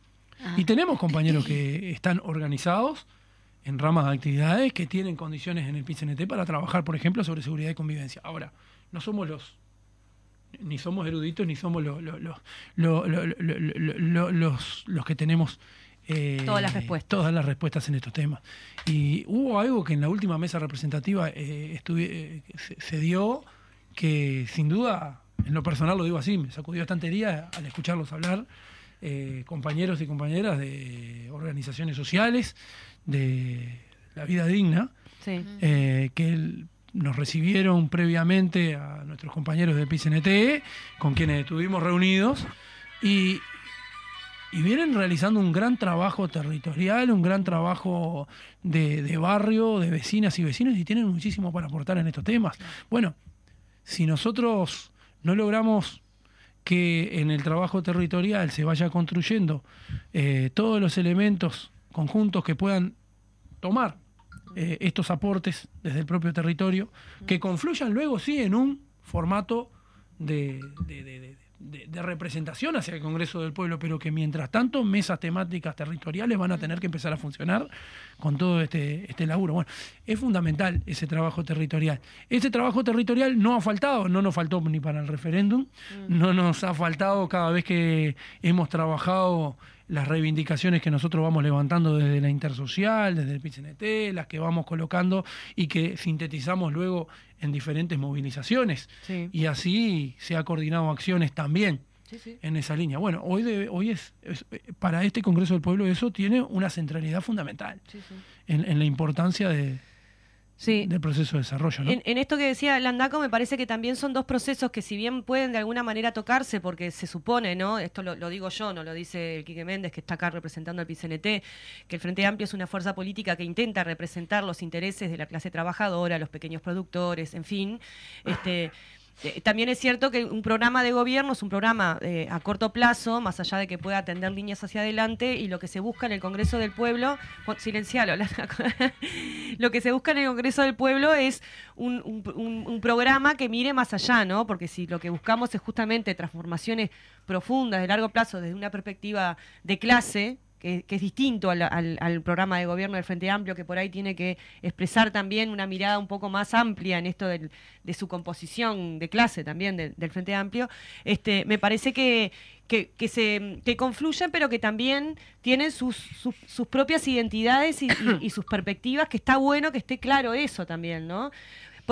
Y tenemos compañeros que están organizados en ramas de actividades que tienen condiciones en el PCNT para trabajar, por ejemplo, sobre seguridad y convivencia. Ahora, no somos los ni somos eruditos, ni somos los, los, los, los que tenemos eh, todas las respuestas. Todas las respuestas en estos temas. Y hubo algo que en la última mesa representativa eh, eh se, dio que sin duda, en lo personal lo digo así, me sacudió bastante día al escucharlos hablar, eh, compañeros y compañeras de organizaciones sociales, de la vida digna, que el, nos recibieron previamente a nuestros compañeros del PCNT, con quienes estuvimos reunidos, y, vienen realizando un gran trabajo territorial, un gran trabajo de, de barrio, de vecinas y vecinos, y tienen muchísimo para aportar en estos temas. Bueno, si nosotros no logramos que en el trabajo territorial se vaya construyendo eh, todos los elementos conjuntos que puedan tomar eh, estos aportes desde el propio territorio, que confluyan luego sí en un formato de, de- de- de- de- de representación hacia el Congreso del Pueblo, pero que mientras tanto mesas temáticas territoriales van a tener que empezar a funcionar con todo este, este laburo. Bueno, es fundamental ese trabajo territorial. Ese trabajo territorial no ha faltado, no nos faltó ni para el referéndum, no nos ha faltado cada vez que hemos trabajado las reivindicaciones que nosotros vamos levantando desde la intersocial, desde el PCNT, las que vamos colocando y que sintetizamos luego en diferentes movilizaciones. Sí. Y así se ha coordinado acciones también Sí, sí. en esa línea. Bueno, hoy, hoy es, es- para este Congreso del Pueblo eso tiene una centralidad fundamental Sí, sí. en, en la importancia de- Sí. del proceso de desarrollo. ¿no? En, en esto que decía Landaco, me parece que también son dos procesos que si bien pueden de alguna manera tocarse, porque se supone, ¿no? Esto lo, lo digo yo, no lo dice el Quique Méndez, que está acá representando al PCNT, que el Frente Amplio es una fuerza política que intenta representar los intereses de la clase trabajadora, los pequeños productores, en fin. Este, eh, también es cierto que un programa de gobierno es un programa eh, a corto plazo, más allá de que pueda atender líneas hacia adelante, y lo que se busca en el Congreso del Pueblo, silencialo, Landaco. lo que se busca en el Congreso del Pueblo es un- un programa que mire más allá, ¿no? Porque si lo que buscamos es justamente transformaciones profundas de largo plazo desde una perspectiva de clase, que, es distinto al, programa de gobierno del Frente Amplio, que por ahí tiene que expresar también una mirada un poco más amplia en esto de su composición de clase también del, Frente Amplio, este, me parece que, que, se, que confluyen, pero que también tienen sus, sus, propias identidades y- y sus perspectivas, que está bueno que esté claro eso también, ¿no?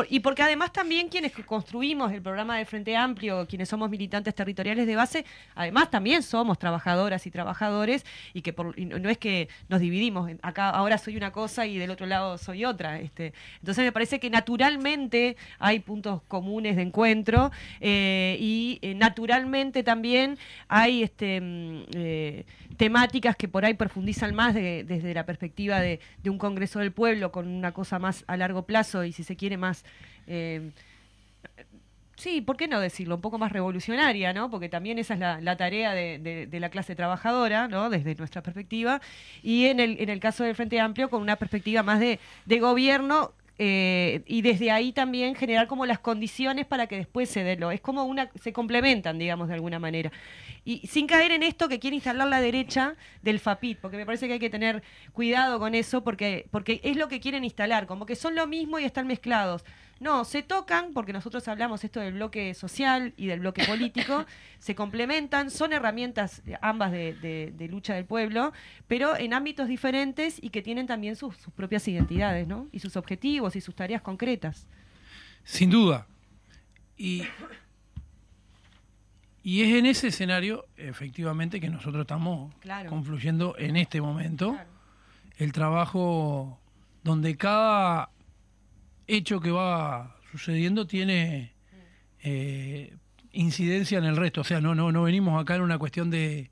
Y porque además también quienes construimos el programa del Frente Amplio, quienes somos militantes territoriales de base, además también somos trabajadoras y trabajadores y que por- y no es que nos dividimos, acá ahora soy una cosa y del otro lado soy otra. Este. Entonces me parece que naturalmente hay puntos comunes de encuentro eh, y eh, naturalmente también hay este, mm, eh, temáticas que por ahí profundizan más de- desde la perspectiva de, de un Congreso del Pueblo con una cosa más a largo plazo y si se quiere más... eh, Sí, ¿por qué no decirlo? Un poco más revolucionaria, ¿no? Porque también esa es la, tarea de, de- de la clase trabajadora, ¿no? Desde nuestra perspectiva. Y en el, en el caso del Frente Amplio, con una perspectiva más de, de gobierno eh, y desde ahí también generar como las condiciones para que después se dé lo. Es como una, se complementan, digamos, de alguna manera. Y sin caer en esto que quiere instalar la derecha del FAPIT, porque me parece que hay que tener cuidado con eso, porque, porque es lo que quieren instalar, como que son lo mismo y están mezclados. No, se tocan, porque nosotros hablamos esto del bloque social y del bloque político, se complementan, son herramientas ambas de, de- de lucha del pueblo, pero en ámbitos diferentes y que tienen también sus, sus propias identidades, ¿no? Y sus objetivos y sus tareas concretas. Sin duda. Y, y es en ese escenario, efectivamente, que nosotros estamos Claro. confluyendo en este momento. El trabajo donde cada hecho que va sucediendo tiene eh, incidencia en el resto. O sea, no, no, no venimos acá en una cuestión de,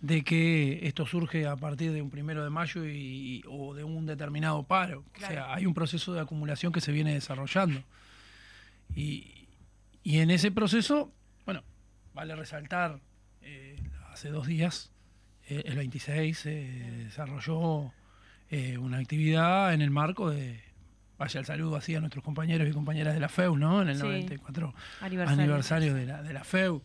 de que esto surge a partir de un primero de mayo y, o de un determinado paro. O sea, hay un proceso de acumulación que se viene desarrollando. Y, y en ese proceso, bueno, vale resaltar, eh, hace dos días, eh, el 26, se desarrolló una actividad en el marco de, vaya el saludo así a nuestros compañeros y compañeras de la FEU, ¿no? En el Sí. 94 Aniversario. aniversario de la, de la FEU.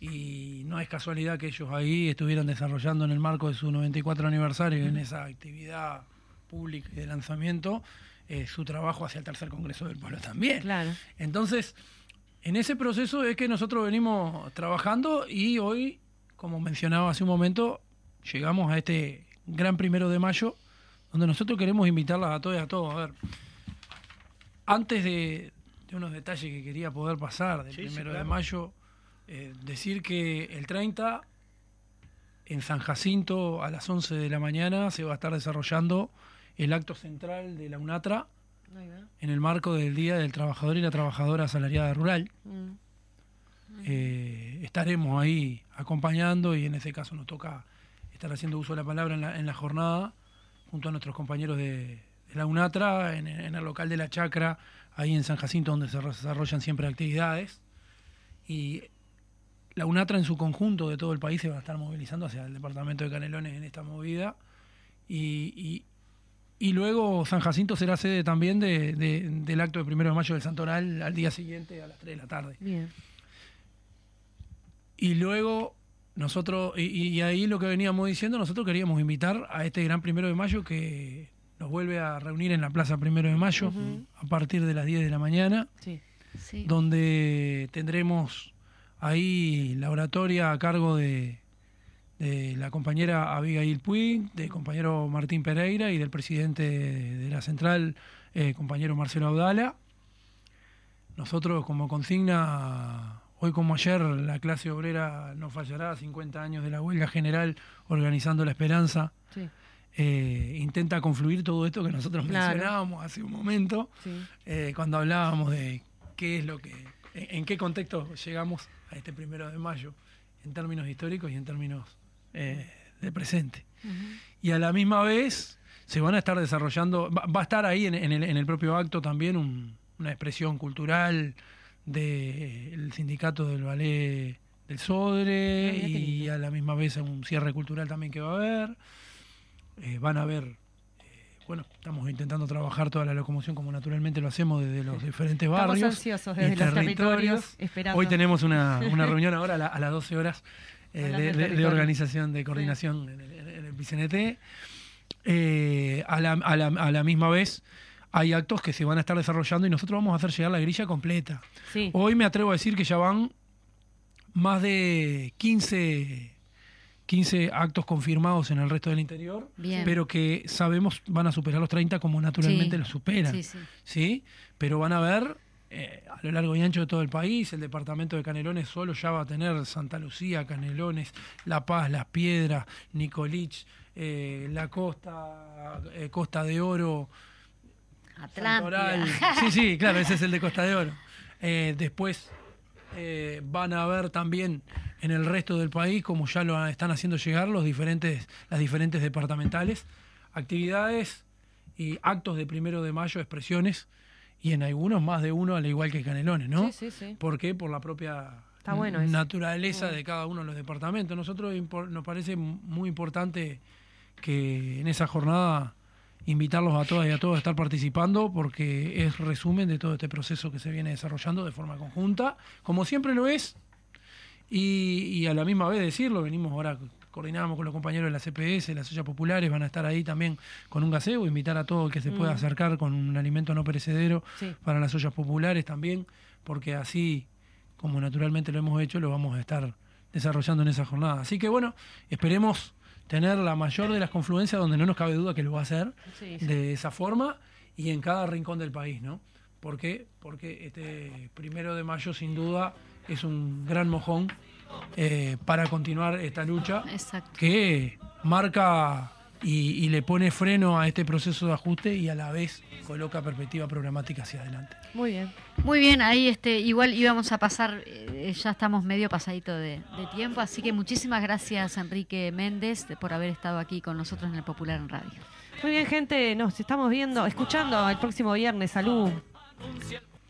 Y no es casualidad que ellos ahí estuvieran desarrollando en el marco de su 94 aniversario, en esa actividad pública y de lanzamiento, eh, su trabajo hacia el tercer Congreso del Pueblo también. Claro. Entonces, en ese proceso es que nosotros venimos trabajando y hoy, como mencionaba hace un momento, llegamos a este gran primero de mayo, donde nosotros queremos invitarlas a todos y a todos. A ver, antes de, de unos detalles que quería poder pasar del Sí, sí, primero de mayo, eh, decir que el 30 en San Jacinto a las 11 de la mañana se va a estar desarrollando el acto central de la UNATRA en el marco del Día del Trabajador y la Trabajadora Asalariada Rural. Mm. Eh, estaremos ahí acompañando y en ese caso nos toca estar haciendo uso de la palabra en la, en la jornada junto a nuestros compañeros de, de la UNATRA en, en el local de la Chacra, ahí en San Jacinto donde se desarrollan siempre actividades. Y la UNATRA en su conjunto de todo el país se va a estar movilizando hacia el departamento de Canelones en esta movida. Y, y- y luego San Jacinto será sede también de- de- del acto de primero de mayo del Santoral al día siguiente a las 3 de la tarde. Bien. Y luego nosotros, y, y- y ahí lo que veníamos diciendo, nosotros queríamos invitar a este gran primero de mayo que nos vuelve a reunir en la Plaza Primero de Mayo a partir de las 10 de la mañana, Sí. Sí. donde tendremos ahí la oratoria a cargo de, de la compañera Abigail Puig, del compañero Martín Pereira y del presidente de, de la central, eh, compañero Marcelo Audala. Nosotros como consigna, hoy como ayer, la clase obrera no fallará, 50 años de la huelga general organizando la esperanza, Sí. Eh, intenta confluir todo esto que nosotros Claro. mencionábamos hace un momento, Sí. eh, cuando hablábamos de qué es lo que, en, en qué contexto llegamos a este primero de mayo, en términos históricos y en términos eh, de presente. Y a la misma vez se van a estar desarrollando, va, va a estar ahí en, en el, en el propio acto también un- una expresión cultural del sindicato del ballet del Sodre y a la misma vez un cierre cultural también que va a haber. Eh, van a haber, eh, bueno, estamos intentando trabajar toda la locomoción como naturalmente lo hacemos desde los diferentes Estamos barrios. ansiosos y desde los territorios, esperando. Hoy tenemos una, una reunión ahora a, la- a las 12 horas eh, de, organización, de coordinación en, el, en el PCNT. Eh, a, la, a la- a la misma vez hay actos que se van a estar desarrollando y nosotros vamos a hacer llegar la grilla completa. Sí. Hoy me atrevo a decir que ya van más de 15, 15 actos confirmados en el resto del interior, Bien. pero que sabemos van a superar los 30 como naturalmente Sí. los superan. Sí, sí. ¿sí? Pero van a ver eh, a lo largo y ancho de todo el país, el departamento de Canelones solo ya va a tener Santa Lucía, Canelones, La Paz, Las Piedras, Nicolich, eh, La Costa, eh, Costa de Oro, Santoral. Atlántida. Sí, sí, claro, ese es el de Costa de Oro. Eh, después eh, van a ver también en el resto del país, como ya lo están haciendo llegar los diferentes, las diferentes departamentales, actividades y actos de primero de mayo, expresiones, y en algunos más de uno, al igual que Canelones, ¿no? Sí, sí, sí. ¿Por qué? Por la propia Está bueno eso. naturaleza de cada uno de los departamentos. Nosotros nos parece muy importante que en esa jornada invitarlos a todas y a todos a estar participando porque es resumen de todo este proceso que se viene desarrollando de forma conjunta, como siempre lo es, y, y a la misma vez decirlo, venimos ahora, coordinamos con los compañeros de la CPS, las ollas populares, van a estar ahí también con un gaseo, invitar a todo el que se pueda acercar con un alimento no perecedero Sí. para las ollas populares también, porque así, como naturalmente lo hemos hecho, lo vamos a estar desarrollando en esa jornada. Así que bueno, esperemos tener la mayor de las confluencias donde no nos cabe duda que lo va a hacer Sí, sí. de esa forma y en cada rincón del país, ¿no? ¿Por qué? Porque este primero de mayo sin duda es un gran mojón eh, para continuar esta lucha Exacto. que marca y, y le pone freno a este proceso de ajuste y a la vez coloca perspectiva programática hacia adelante. Muy bien. Muy bien, ahí este, igual íbamos a pasar, eh, ya estamos medio pasadito de, de tiempo, así que muchísimas gracias Enrique Méndez de- por haber estado aquí con nosotros en el Popular en Radio. Muy bien, gente. Nos estamos viendo, escuchando el próximo viernes. Salud.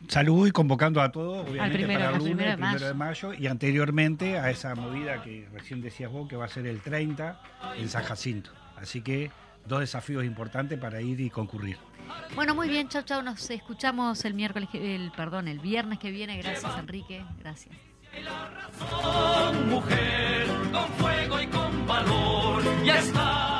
Salud y convocando a todos, obviamente, primero, para al el lunes, primero de primero de mayo, y anteriormente a esa movida que recién decías vos, que va a ser el 30 en San Jacinto. Así que dos desafíos importantes para ir y concurrir. Bueno, muy bien, chao, chao. Nos escuchamos el miércoles, el, perdón, el viernes que viene. Gracias, Enrique. Gracias. La razón, mujer, con fuego y con valor, ya está.